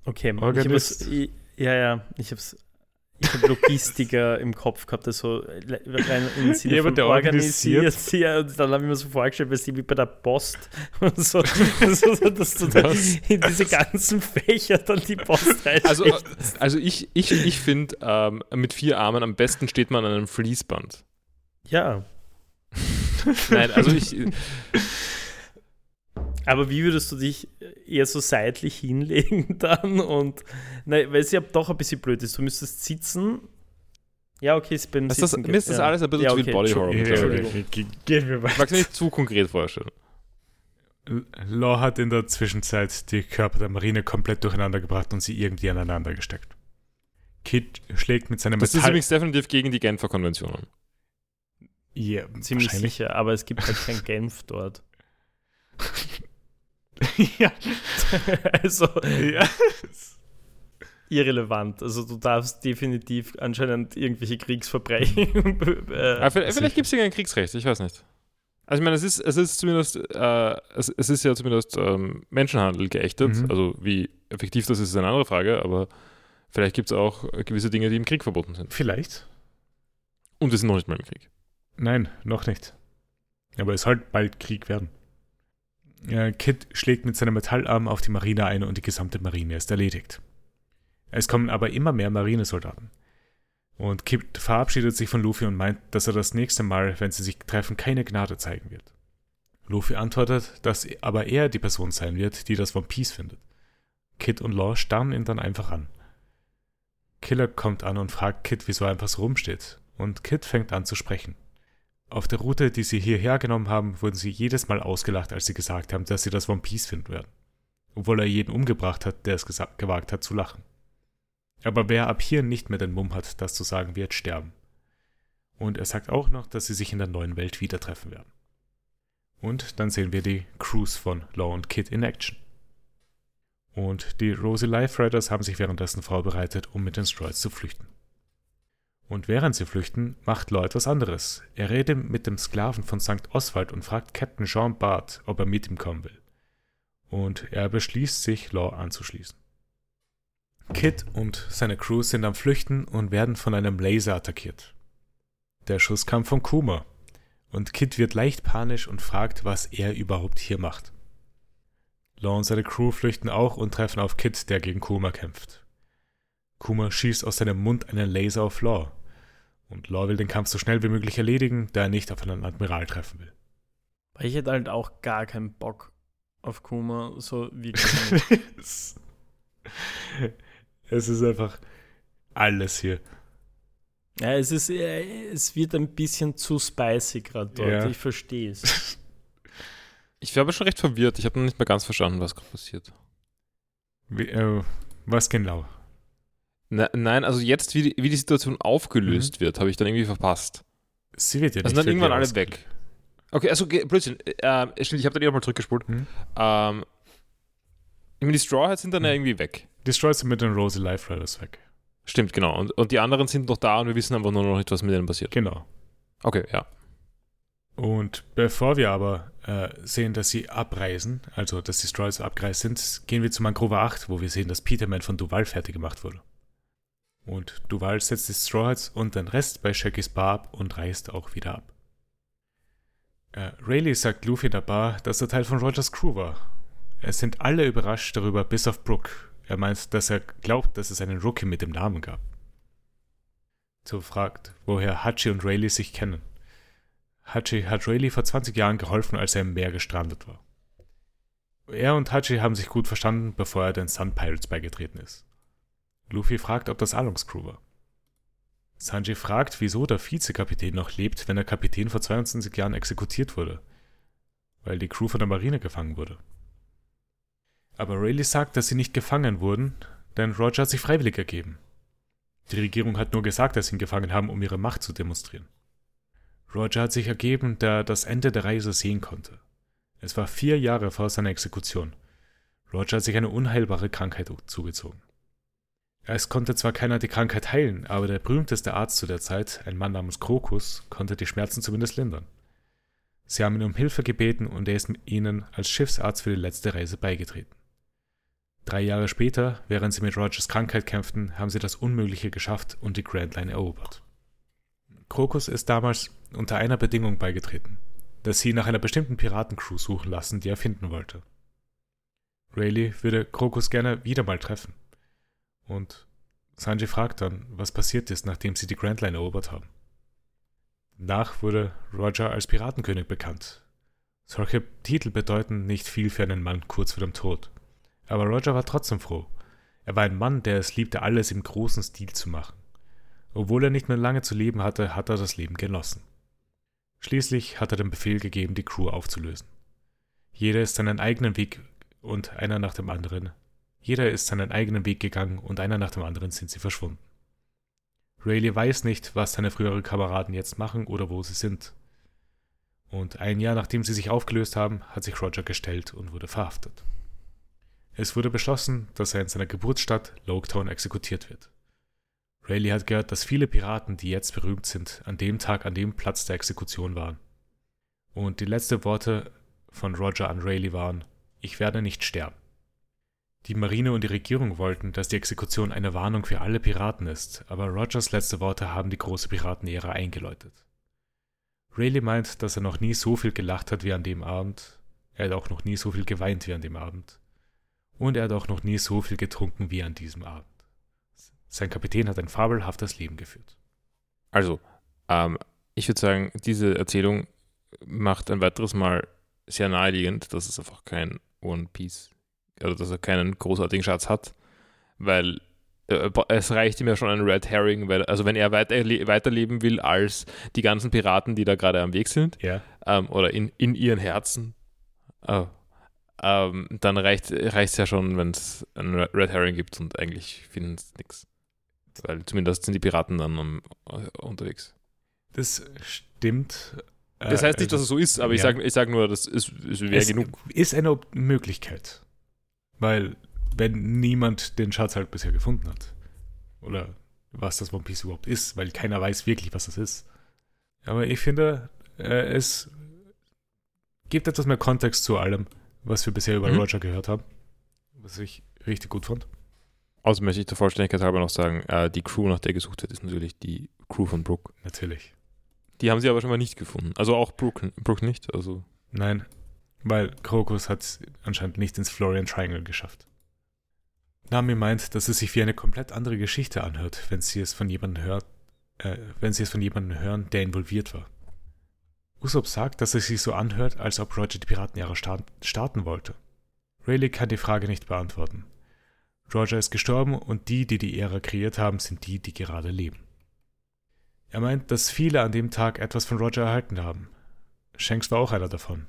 Okay, ich hab es, Organist. ich, ja, ja, ich hab's. Ich habe Logistiker *laughs* im Kopf gehabt, der so le- rein im Sinne Jemand, von der organisiert. Ja, und dann habe ich mir so vorgestellt, weil sie wie bei der Post *laughs* und so, so *laughs* dass du da in diese ganzen Fächer dann die Post reinschickst. Also, also ich, ich, ich finde, ähm, mit vier Armen am besten steht man an einem Fließband. ja, *laughs* Nein, also ich, aber wie würdest du dich eher so seitlich hinlegen *laughs* dann und, nein, weil es ja doch ein bisschen blöd ist, du müsstest sitzen. Ja, okay, es beim das ist, Sitzen mir ist das alles ein bisschen Ja, zu okay, viel Body Horror. Entschuldigung. Okay, okay, Gehen wir Ich weiter. mag es nicht zu konkret vorstellen. Law hat in der Zwischenzeit die Körper der Marine komplett durcheinander gebracht und sie irgendwie aneinander gesteckt. Kid schlägt mit seinem Das ist Metall... übrigens definitiv gegen die Genfer Konventionen. Ja, Ziemlich sicher, aber es gibt halt kein Genf dort. *laughs* ja. *laughs* also ja. *laughs* irrelevant. Also du darfst definitiv anscheinend irgendwelche Kriegsverbrechen. äh, Aber vielleicht vielleicht gibt es ja kein Kriegsrecht, ich weiß nicht. Also ich meine, es ist, es ist zumindest, äh, es, es ist ja zumindest ähm, Menschenhandel geächtet. Mhm. Also wie effektiv das ist, ist eine andere Frage, aber vielleicht gibt es auch gewisse Dinge, die im Krieg verboten sind. Vielleicht. Und wir sind noch nicht mal im Krieg. Nein, noch nicht. Aber es soll bald Krieg werden. Ja, Kid schlägt mit seinem Metallarm auf die Marine ein und die gesamte Marine ist erledigt. Es kommen aber immer mehr Marinesoldaten. Und Kid verabschiedet sich von Luffy und meint, dass er das nächste Mal, wenn sie sich treffen, keine Gnade zeigen wird. Luffy antwortet, dass aber er die Person sein wird, die das One Piece findet. Kid und Law starren ihn dann einfach an. Killer kommt an und fragt Kid, wieso er einfach so rumsteht. Und Kid fängt an zu sprechen. Auf der Route, die sie hierher genommen haben, wurden sie jedes Mal ausgelacht, als sie gesagt haben, dass sie das One Piece finden werden. Obwohl er jeden umgebracht hat, der es gewagt hat zu lachen. Aber wer ab hier nicht mehr den Mumm hat, das zu sagen, wird sterben. Und er sagt auch noch, dass sie sich in der neuen Welt wieder treffen werden. Und dann sehen wir die Crews von Law und Kid in Action. Und die Rosie Life Riders haben sich währenddessen vorbereitet, um mit den Stroids zu flüchten. Und während sie flüchten, macht Law etwas anderes. Er redet mit dem Sklaven von St. Oswald und fragt Captain Jean Bart, ob er mit ihm kommen will. Und er beschließt sich, Law anzuschließen. Kid und seine Crew sind am Flüchten und werden von einem Laser attackiert. Der Schuss kam von Kuma. Und Kid wird leicht panisch und fragt, was er überhaupt hier macht. Law und seine Crew flüchten auch und treffen auf Kid, der gegen Kuma kämpft. Kuma schießt aus seinem Mund einen Laser auf Law. Und Law will den Kampf so schnell wie möglich erledigen, da er nicht auf einen Admiral treffen will. Weil ich hätte halt auch gar keinen Bock auf Kuma, so wie. *laughs* es ist einfach alles hier. Ja, es ist, äh, es wird ein bisschen zu spicy gerade dort. Ja. Ich verstehe es. *laughs* Ich war aber schon recht verwirrt. Ich habe noch nicht mehr ganz verstanden, was gerade passiert. Wie, äh, was genau? Na, nein, also jetzt, wie die, wie die Situation aufgelöst mhm. wird, habe ich dann irgendwie verpasst. Sie wird ja also nicht. Also dann irgendwann alles weg. Okay, also Blödsinn. Äh, ich habe dann eh nochmal zurückgespult. Mhm. Ähm, ich meine, die Straw Hats sind dann mhm. ja irgendwie weg. Die Straw Hats sind mit den Rosy Life Riders weg. Stimmt, genau. Und, und die anderen sind noch da und wir wissen einfach nur noch nicht, was mit denen passiert. Genau. Okay, ja. Und bevor wir aber äh, sehen, dass sie abreisen, also dass die Straws abgereist sind, gehen wir zu Mangrove 8, wo wir sehen, dass Peterman von Duval fertig gemacht wurde. Und Duval setzt die Straw Hats und den Rest bei Shackys Bar ab und reist auch wieder ab. Äh, Rayleigh sagt Luffy in der Bar, dass er Teil von Rogers Crew war. Es sind alle überrascht darüber, bis auf Brooke. Er meint, dass er glaubt, dass es einen Rookie mit dem Namen gab. So fragt, woher Hachi und Rayleigh sich kennen. Hachi hat Rayleigh vor 20 Jahren geholfen, als er im Meer gestrandet war. Er und Hachi haben sich gut verstanden, bevor er den Sun Pirates beigetreten ist. Luffy fragt, ob das Alongs Crew war. Sanji fragt, wieso der Vizekapitän noch lebt, wenn der Kapitän vor 22 Jahren exekutiert wurde, weil die Crew von der Marine gefangen wurde. Aber Rayleigh sagt, dass sie nicht gefangen wurden, denn Roger hat sich freiwillig ergeben. Die Regierung hat nur gesagt, dass sie ihn gefangen haben, um ihre Macht zu demonstrieren. Roger hat sich ergeben, da er das Ende der Reise sehen konnte. Es war vier Jahre vor seiner Exekution. Roger hat sich eine unheilbare Krankheit zugezogen. Es konnte zwar keiner die Krankheit heilen, aber der berühmteste Arzt zu der Zeit, ein Mann namens Krokus, konnte die Schmerzen zumindest lindern. Sie haben ihn um Hilfe gebeten und er ist ihnen als Schiffsarzt für die letzte Reise beigetreten. Drei Jahre später, während sie mit Rogers Krankheit kämpften, haben sie das Unmögliche geschafft und die Grand Line erobert. Krokus ist damals unter einer Bedingung beigetreten, dass sie nach einer bestimmten Piratencrew suchen lassen, die er finden wollte. Rayleigh würde Krokus gerne wieder mal treffen. Und Sanji fragt dann, was passiert ist, nachdem sie die Grand Line erobert haben. Danach wurde Roger als Piratenkönig bekannt. Solche Titel bedeuten nicht viel für einen Mann kurz vor dem Tod. Aber Roger war trotzdem froh. Er war ein Mann, der es liebte, alles im großen Stil zu machen. Obwohl er nicht mehr lange zu leben hatte, hat er das Leben genossen. Schließlich hat er den Befehl gegeben, die Crew aufzulösen. Jeder ist seinen eigenen Weg und einer nach dem anderen jeder ist seinen eigenen Weg gegangen und einer nach dem anderen sind sie verschwunden. Rayleigh weiß nicht, was seine früheren Kameraden jetzt machen oder wo sie sind. Und ein Jahr nachdem sie sich aufgelöst haben, hat sich Roger gestellt und wurde verhaftet. Es wurde beschlossen, dass er in seiner Geburtsstadt Loketown exekutiert wird. Rayleigh hat gehört, dass viele Piraten, die jetzt berühmt sind, an dem Tag an dem Platz der Exekution waren. Und die letzten Worte von Roger an Rayleigh waren: Ich werde nicht sterben. Die Marine und die Regierung wollten, dass die Exekution eine Warnung für alle Piraten ist, aber Rogers letzte Worte haben die große Piratenära eingeläutet. Rayleigh meint, dass er noch nie so viel gelacht hat wie an dem Abend, er hat auch noch nie so viel geweint wie an dem Abend, und er hat auch noch nie so viel getrunken wie an diesem Abend. Sein Kapitän hat ein fabelhaftes Leben geführt. Also, ähm, ich würde sagen, diese Erzählung macht ein weiteres Mal sehr naheliegend, dass es einfach kein One Piece oder dass er keinen großartigen Schatz hat, weil äh, es reicht ihm ja schon ein Red Herring, weil, also wenn er weiter, weiterleben will als die ganzen Piraten, die da gerade am Weg sind, ja. ähm, oder in, in ihren Herzen, oh, ähm, dann reicht es ja schon, wenn es ein Red Herring gibt und eigentlich finden es nichts. Weil zumindest sind die Piraten dann um, uh, unterwegs. Das stimmt. Das heißt nicht, dass es so ist, aber ja. ich sage ich sag nur, das ist, ist wäre genug. Ist eine Möglichkeit. Weil, wenn niemand den Schatz halt bisher gefunden hat, oder was das One Piece überhaupt ist, weil keiner weiß wirklich, was das ist. Aber ich finde, äh, es gibt etwas mehr Kontext zu allem, was wir bisher über mhm. Roger gehört haben, was ich richtig gut fand. Außerdem möchte ich der Vollständigkeit halber noch sagen, äh, die Crew, nach der gesucht wird, ist natürlich die Crew von Brooke. Natürlich. Die haben sie aber schon mal nicht gefunden. Also auch Brooke, Brooke nicht. Also. Nein, weil Krokus hat es anscheinend nicht ins Florian Triangle geschafft. Nami meint, dass es sich wie eine komplett andere Geschichte anhört, wenn sie es von jemandem hört, äh, wenn sie es von jemandem hören, der involviert war. Usopp sagt, dass es sich so anhört, als ob Roger die Piratenjahre starten wollte. Rayleigh kann die Frage nicht beantworten. Roger ist gestorben und die, die die Ära kreiert haben, sind die, die gerade leben. Er meint, dass viele an dem Tag etwas von Roger erhalten haben. Shanks war auch einer davon.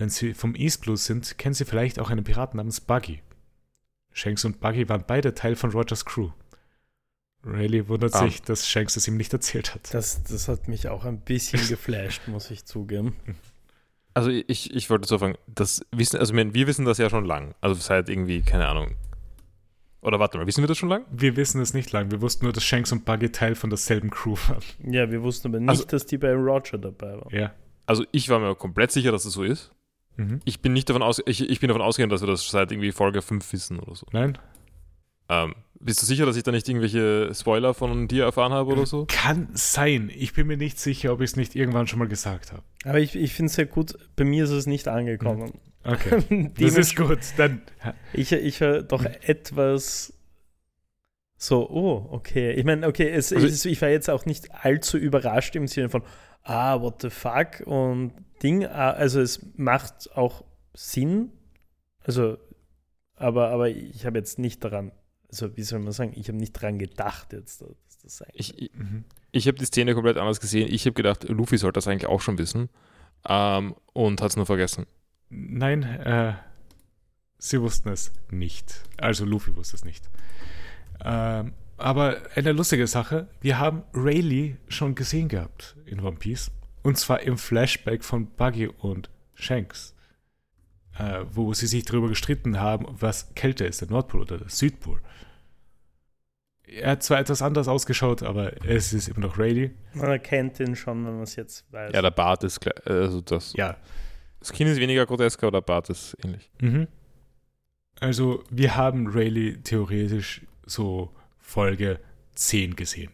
Wenn sie vom East Blue sind, kennen sie vielleicht auch einen Piraten namens Buggy. Shanks und Buggy waren beide Teil von Rogers Crew. Rayleigh wundert ah. sich, dass Shanks es ihm nicht erzählt hat. Das, das hat mich auch ein bisschen *laughs* geflasht, muss ich zugeben. Also ich, ich wollte so sagen, das wissen, also wir wissen das ja schon lang. Also seit irgendwie, keine Ahnung. Oder warte mal, wissen wir das schon lang? Wir wissen es nicht lang. Wir wussten nur, dass Shanks und Buggy Teil von derselben Crew waren. Ja, wir wussten aber nicht, also, dass die bei Roger dabei waren. Ja. Also ich war mir komplett sicher, dass es so ist. Mhm. Ich bin nicht davon aus, ich, ich bin davon ausgegangen, dass wir das seit irgendwie Folge 5 wissen oder so. Nein. Ähm, bist du sicher, dass ich da nicht irgendwelche Spoiler von dir erfahren habe oder so? Kann sein. Ich bin mir nicht sicher, ob ich es nicht irgendwann schon mal gesagt habe. Aber ich, ich finde es sehr gut. Bei mir ist es nicht angekommen. Okay. *laughs* das ist gut. Dann. Ich, ich höre doch etwas so, oh, okay. Ich meine, okay, es, also, es, ich war jetzt auch nicht allzu überrascht im Sinne von, ah, what the fuck und Ding. Ah, also es macht auch Sinn. Also, aber, aber ich habe jetzt nicht daran also wie soll man sagen, ich habe nicht dran gedacht jetzt, dass das sein Ich, ich, mhm. ich habe die Szene komplett anders gesehen. Ich habe gedacht, Luffy sollte das eigentlich auch schon wissen ähm, und hat es nur vergessen. Nein, äh, sie wussten es nicht. Also Luffy wusste es nicht. Ähm, aber eine lustige Sache, wir haben Rayleigh schon gesehen gehabt in One Piece. Und zwar im Flashback von Buggy und Shanks. Äh, wo sie sich darüber gestritten haben, was kälter ist, der Nordpol oder der Südpol. Er hat zwar etwas anders ausgeschaut, aber es ist immer noch Rayleigh. Man erkennt ihn schon, wenn man es jetzt weiß. Ja, der Bart ist klar. Also das, ja. Das Kinn ist weniger grotesker, aber der Bart ist ähnlich. Mhm. Also, wir haben Rayleigh theoretisch so Folge 10 gesehen.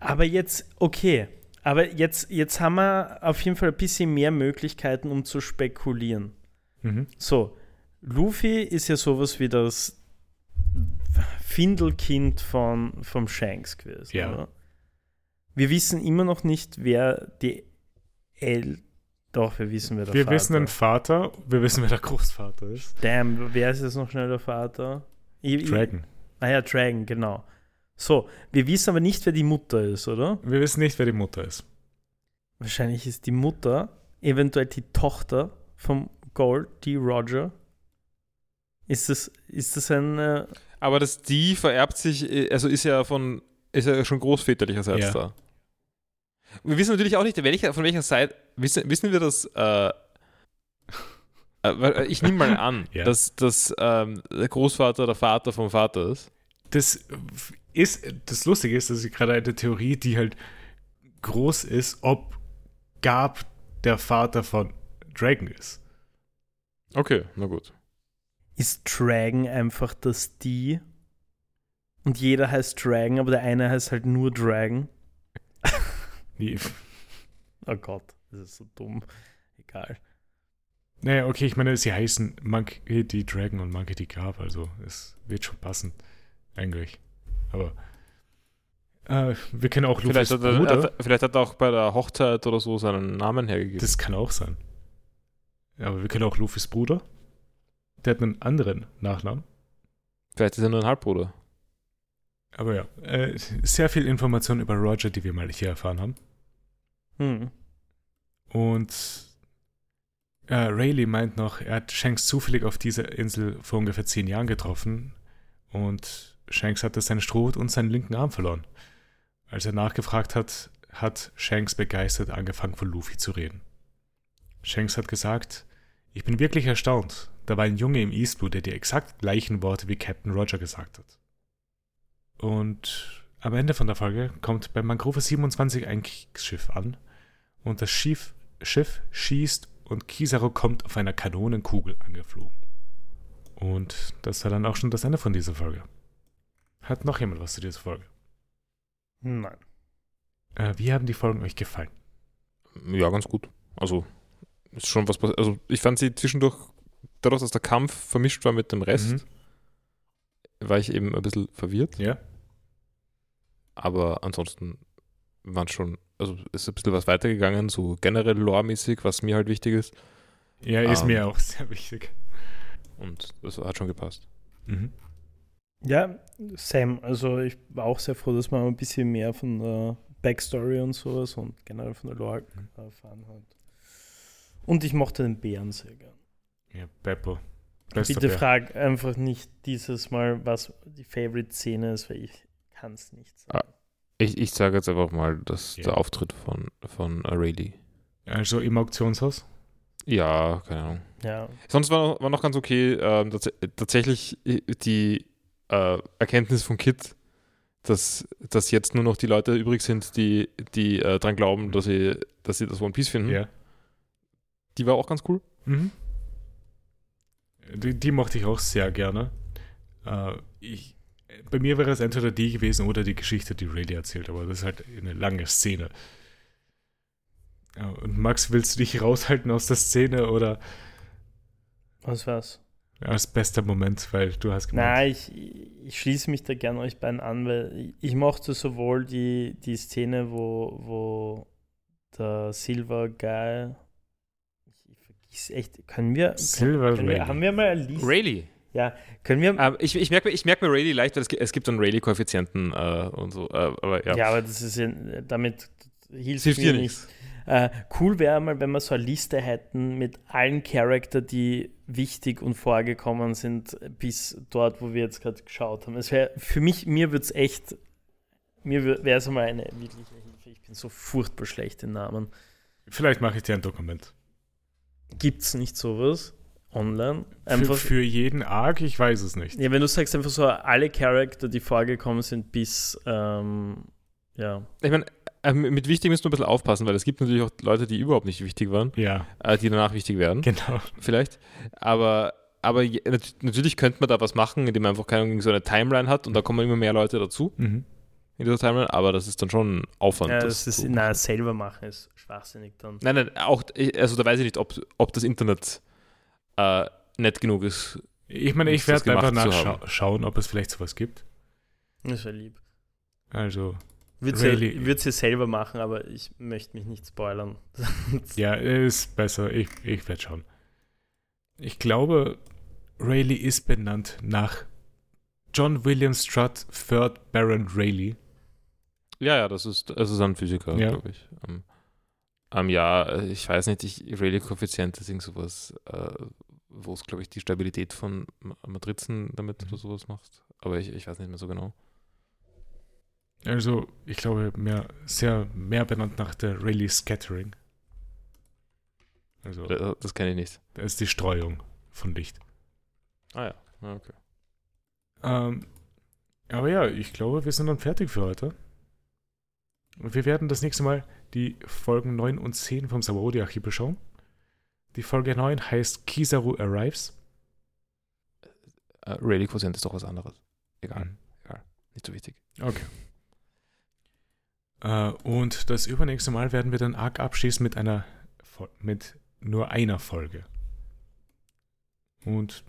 Aber jetzt, okay. Aber jetzt, jetzt haben wir auf jeden Fall ein bisschen mehr Möglichkeiten, um zu spekulieren. Mhm. So, Luffy ist ja sowas wie das Findelkind von, vom Shanks gewesen. Ja. Oder? Wir wissen immer noch nicht, wer die El. Doch, wir wissen, wer der wir Vater ist. Wir wissen den Vater, wir wissen, wer der Großvater ist. Damn, wer ist jetzt noch schnell der Vater? Ich, Dragon. Ich, ah ja, Dragon, genau. So, wir wissen aber nicht, wer die Mutter ist, oder? Wir wissen nicht, wer die Mutter ist. Wahrscheinlich ist die Mutter eventuell die Tochter vom Gold, die Roger. Ist das, ist das ein. Äh aber das die vererbt sich, äh, also ist ja von, ist ja schon großväterlicherseits ja. da. Wir wissen natürlich auch nicht, welcher, von welcher Seite, wissen, wissen wir das, äh, äh ich nehme mal an, *laughs* ja. dass, dass ähm, der Großvater der Vater vom Vater ist. Das ist, das Lustige ist, dass ich gerade eine Theorie, die halt groß ist, ob Gab der Vater von Dragon ist. Okay, na gut ist Dragon einfach das die. Und jeder heißt Dragon, aber der eine heißt halt nur Dragon. *laughs* Wie? oh Gott, das ist so dumm. Egal. Naja, okay, ich meine, sie heißen Monkey D. Dragon und Monkey D. Carp, also es wird schon passen. Eigentlich. Aber äh, wir kennen auch Luffys vielleicht hat, er, vielleicht hat er auch bei der Hochzeit oder so seinen Namen hergegeben. Das kann auch sein. Aber wir kennen auch Luffys Bruder. Der hat einen anderen Nachnamen. Vielleicht ist er nur ein Halbbruder. Aber ja, äh, sehr viel Information über Roger, die wir mal hier erfahren haben. Hm. Und äh, Rayleigh meint noch, er hat Shanks zufällig auf dieser Insel vor ungefähr zehn Jahren getroffen und Shanks hatte seinen Strohhut und seinen linken Arm verloren. Als er nachgefragt hat, hat Shanks begeistert angefangen von Luffy zu reden. Shanks hat gesagt, ich bin wirklich erstaunt. Da war ein Junge im East Blue, der die exakt gleichen Worte wie Captain Roger gesagt hat. Und am Ende von der Folge kommt bei Mangrove 27 ein Kriegsschiff an und das Schiff, Schiff schießt und Kizaru kommt auf einer Kanonenkugel angeflogen. Und das war dann auch schon das Ende von dieser Folge. Hat noch jemand was zu dieser Folge? Nein. Äh, wie haben die Folgen euch gefallen? Ja, ganz gut. Also ist schon was passiert. Also ich fand sie zwischendurch, dadurch, dass der Kampf vermischt war mit dem Rest, mhm. war ich eben ein bisschen verwirrt. Ja. Aber ansonsten waren schon, also ist ein bisschen was weitergegangen, so generell lore-mäßig, was mir halt wichtig ist. Ja, ist Ähm. mir auch sehr wichtig. Und das hat schon gepasst. Mhm. Ja, Sam, also ich war auch sehr froh, dass man ein bisschen mehr von der Backstory und sowas und generell von der Lore erfahren hat. Und ich mochte den Bären sehr gern. Ja, Beppo. Bester Bitte Bär. frag einfach nicht dieses Mal, was die Favorite-Szene ist, weil ich kann es nicht sagen. Ich, ich sage jetzt einfach mal, dass Ja. der Auftritt von, von Rayleigh. Also im Auktionshaus? Ja, keine Ahnung. Ja, Sonst war, war noch ganz okay. Ähm, tats tatsächlich äh, die äh, Erkenntnis von Kit, dass, dass jetzt nur noch die Leute übrig sind, die, die äh, dran glauben, dass sie, dass sie das One Piece finden. Ja. Die war auch ganz cool. Mhm. Die, die mochte ich auch sehr gerne. Äh, ich, bei mir wäre es entweder die gewesen oder die Geschichte, die Rayleigh erzählt, aber das ist halt eine lange Szene. Ja, und Max, willst du dich raushalten aus der Szene oder was war's? als bester Moment, weil du hast gemeint, Nein, ich, ich schließe mich da gerne euch beiden an, weil ich mochte sowohl die, die Szene, wo, wo der Silver Guy, ich, ich vergiss echt, können wir, Silver können wir Rayleigh. haben wir mal Liste? Rayleigh. Ja, können wir, Ähm, ich ich merke ich merk mir Rayleigh leicht, weil es, es gibt dann Rayleigh-Koeffizienten äh, und so. Äh, aber ja, ja. aber das ist ja, damit hilft, es hilft mir dir nicht. Äh, cool wäre mal, wenn wir so eine Liste hätten mit allen Charakter, die wichtig und vorgekommen sind, bis dort, wo wir jetzt gerade geschaut haben. Es wäre für mich, mir würde es echt, mir wäre es mal eine wirkliche Hilfe. Ich bin so furchtbar schlecht in Namen. Vielleicht mache ich dir ein Dokument. Gibt es nicht sowas online? Für, Einfach, für jeden Arc, ich weiß es nicht. ja, wenn du sagst einfach so alle Charakter, die vorgekommen sind, bis, ähm, ja. Ich meine, mit wichtig müssen wir ein bisschen aufpassen, weil es gibt natürlich auch Leute, die überhaupt nicht wichtig waren, Ja, äh, die danach wichtig werden. genau. vielleicht. Aber, aber natürlich könnte man da was machen, indem man einfach keine so eine Timeline hat und da kommen immer mehr Leute dazu Mhm. in dieser Timeline, aber das ist dann schon Aufwand. ja das das ist, na, selber machen ist schwachsinnig dann. nein, nein, auch, also da weiß ich nicht, ob, ob das Internet äh, nett genug ist. Ich meine, ich werde einfach nachschauen, ob es vielleicht sowas gibt. Das wäre lieb. Also, Würde Really? sie, sie selber machen, aber ich möchte mich nicht spoilern. *laughs* ja, ist besser. Ich, ich werde schauen. Ich glaube, Rayleigh ist benannt nach John William Strutt, Third Baron Rayleigh. Ja, ja, das ist, das ist ein Physiker, Ja. glaube ich. Ähm, ähm, ja, ich weiß nicht, ich, Rayleigh-Koeffizient ist irgend sowas, äh, wo es, glaube ich, die Stabilität von Ma- Matrizen damit Mhm. oder sowas macht. Aber ich, ich weiß nicht mehr so genau. Also, ich glaube, mehr, sehr mehr benannt nach der Rayleigh Scattering. Also, Das, das kenne ich nicht. das ist die Streuung von Licht. Ah ja, ah, okay. Ähm, aber ja, ich glaube, wir sind dann fertig für heute. Und wir werden das nächste Mal die Folgen 9 und 10 vom Sabaody-Archiv beschauen. Die Folge 9 heißt Kizaru Arrives. Äh, Rayleigh-Quotient ist doch was anderes. Egal, Mhm. nicht so wichtig. Okay. Äh, und das übernächste Mal werden wir dann arg abschließen mit einer mit nur einer Folge. Und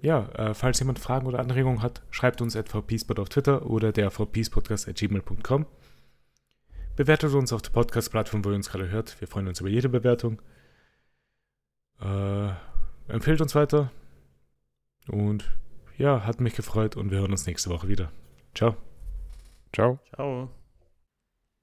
ja, äh, falls jemand Fragen oder Anregungen hat, schreibt uns at vpspot auf Twitter oder der vpspodcast at gmail.com. Bewertet uns auf der Podcast-Plattform, wo ihr uns gerade hört. Wir freuen uns über jede Bewertung. Äh, empfehlt uns weiter. Und ja, hat mich gefreut und wir hören uns nächste Woche wieder. Ciao. Ciao. Ciao.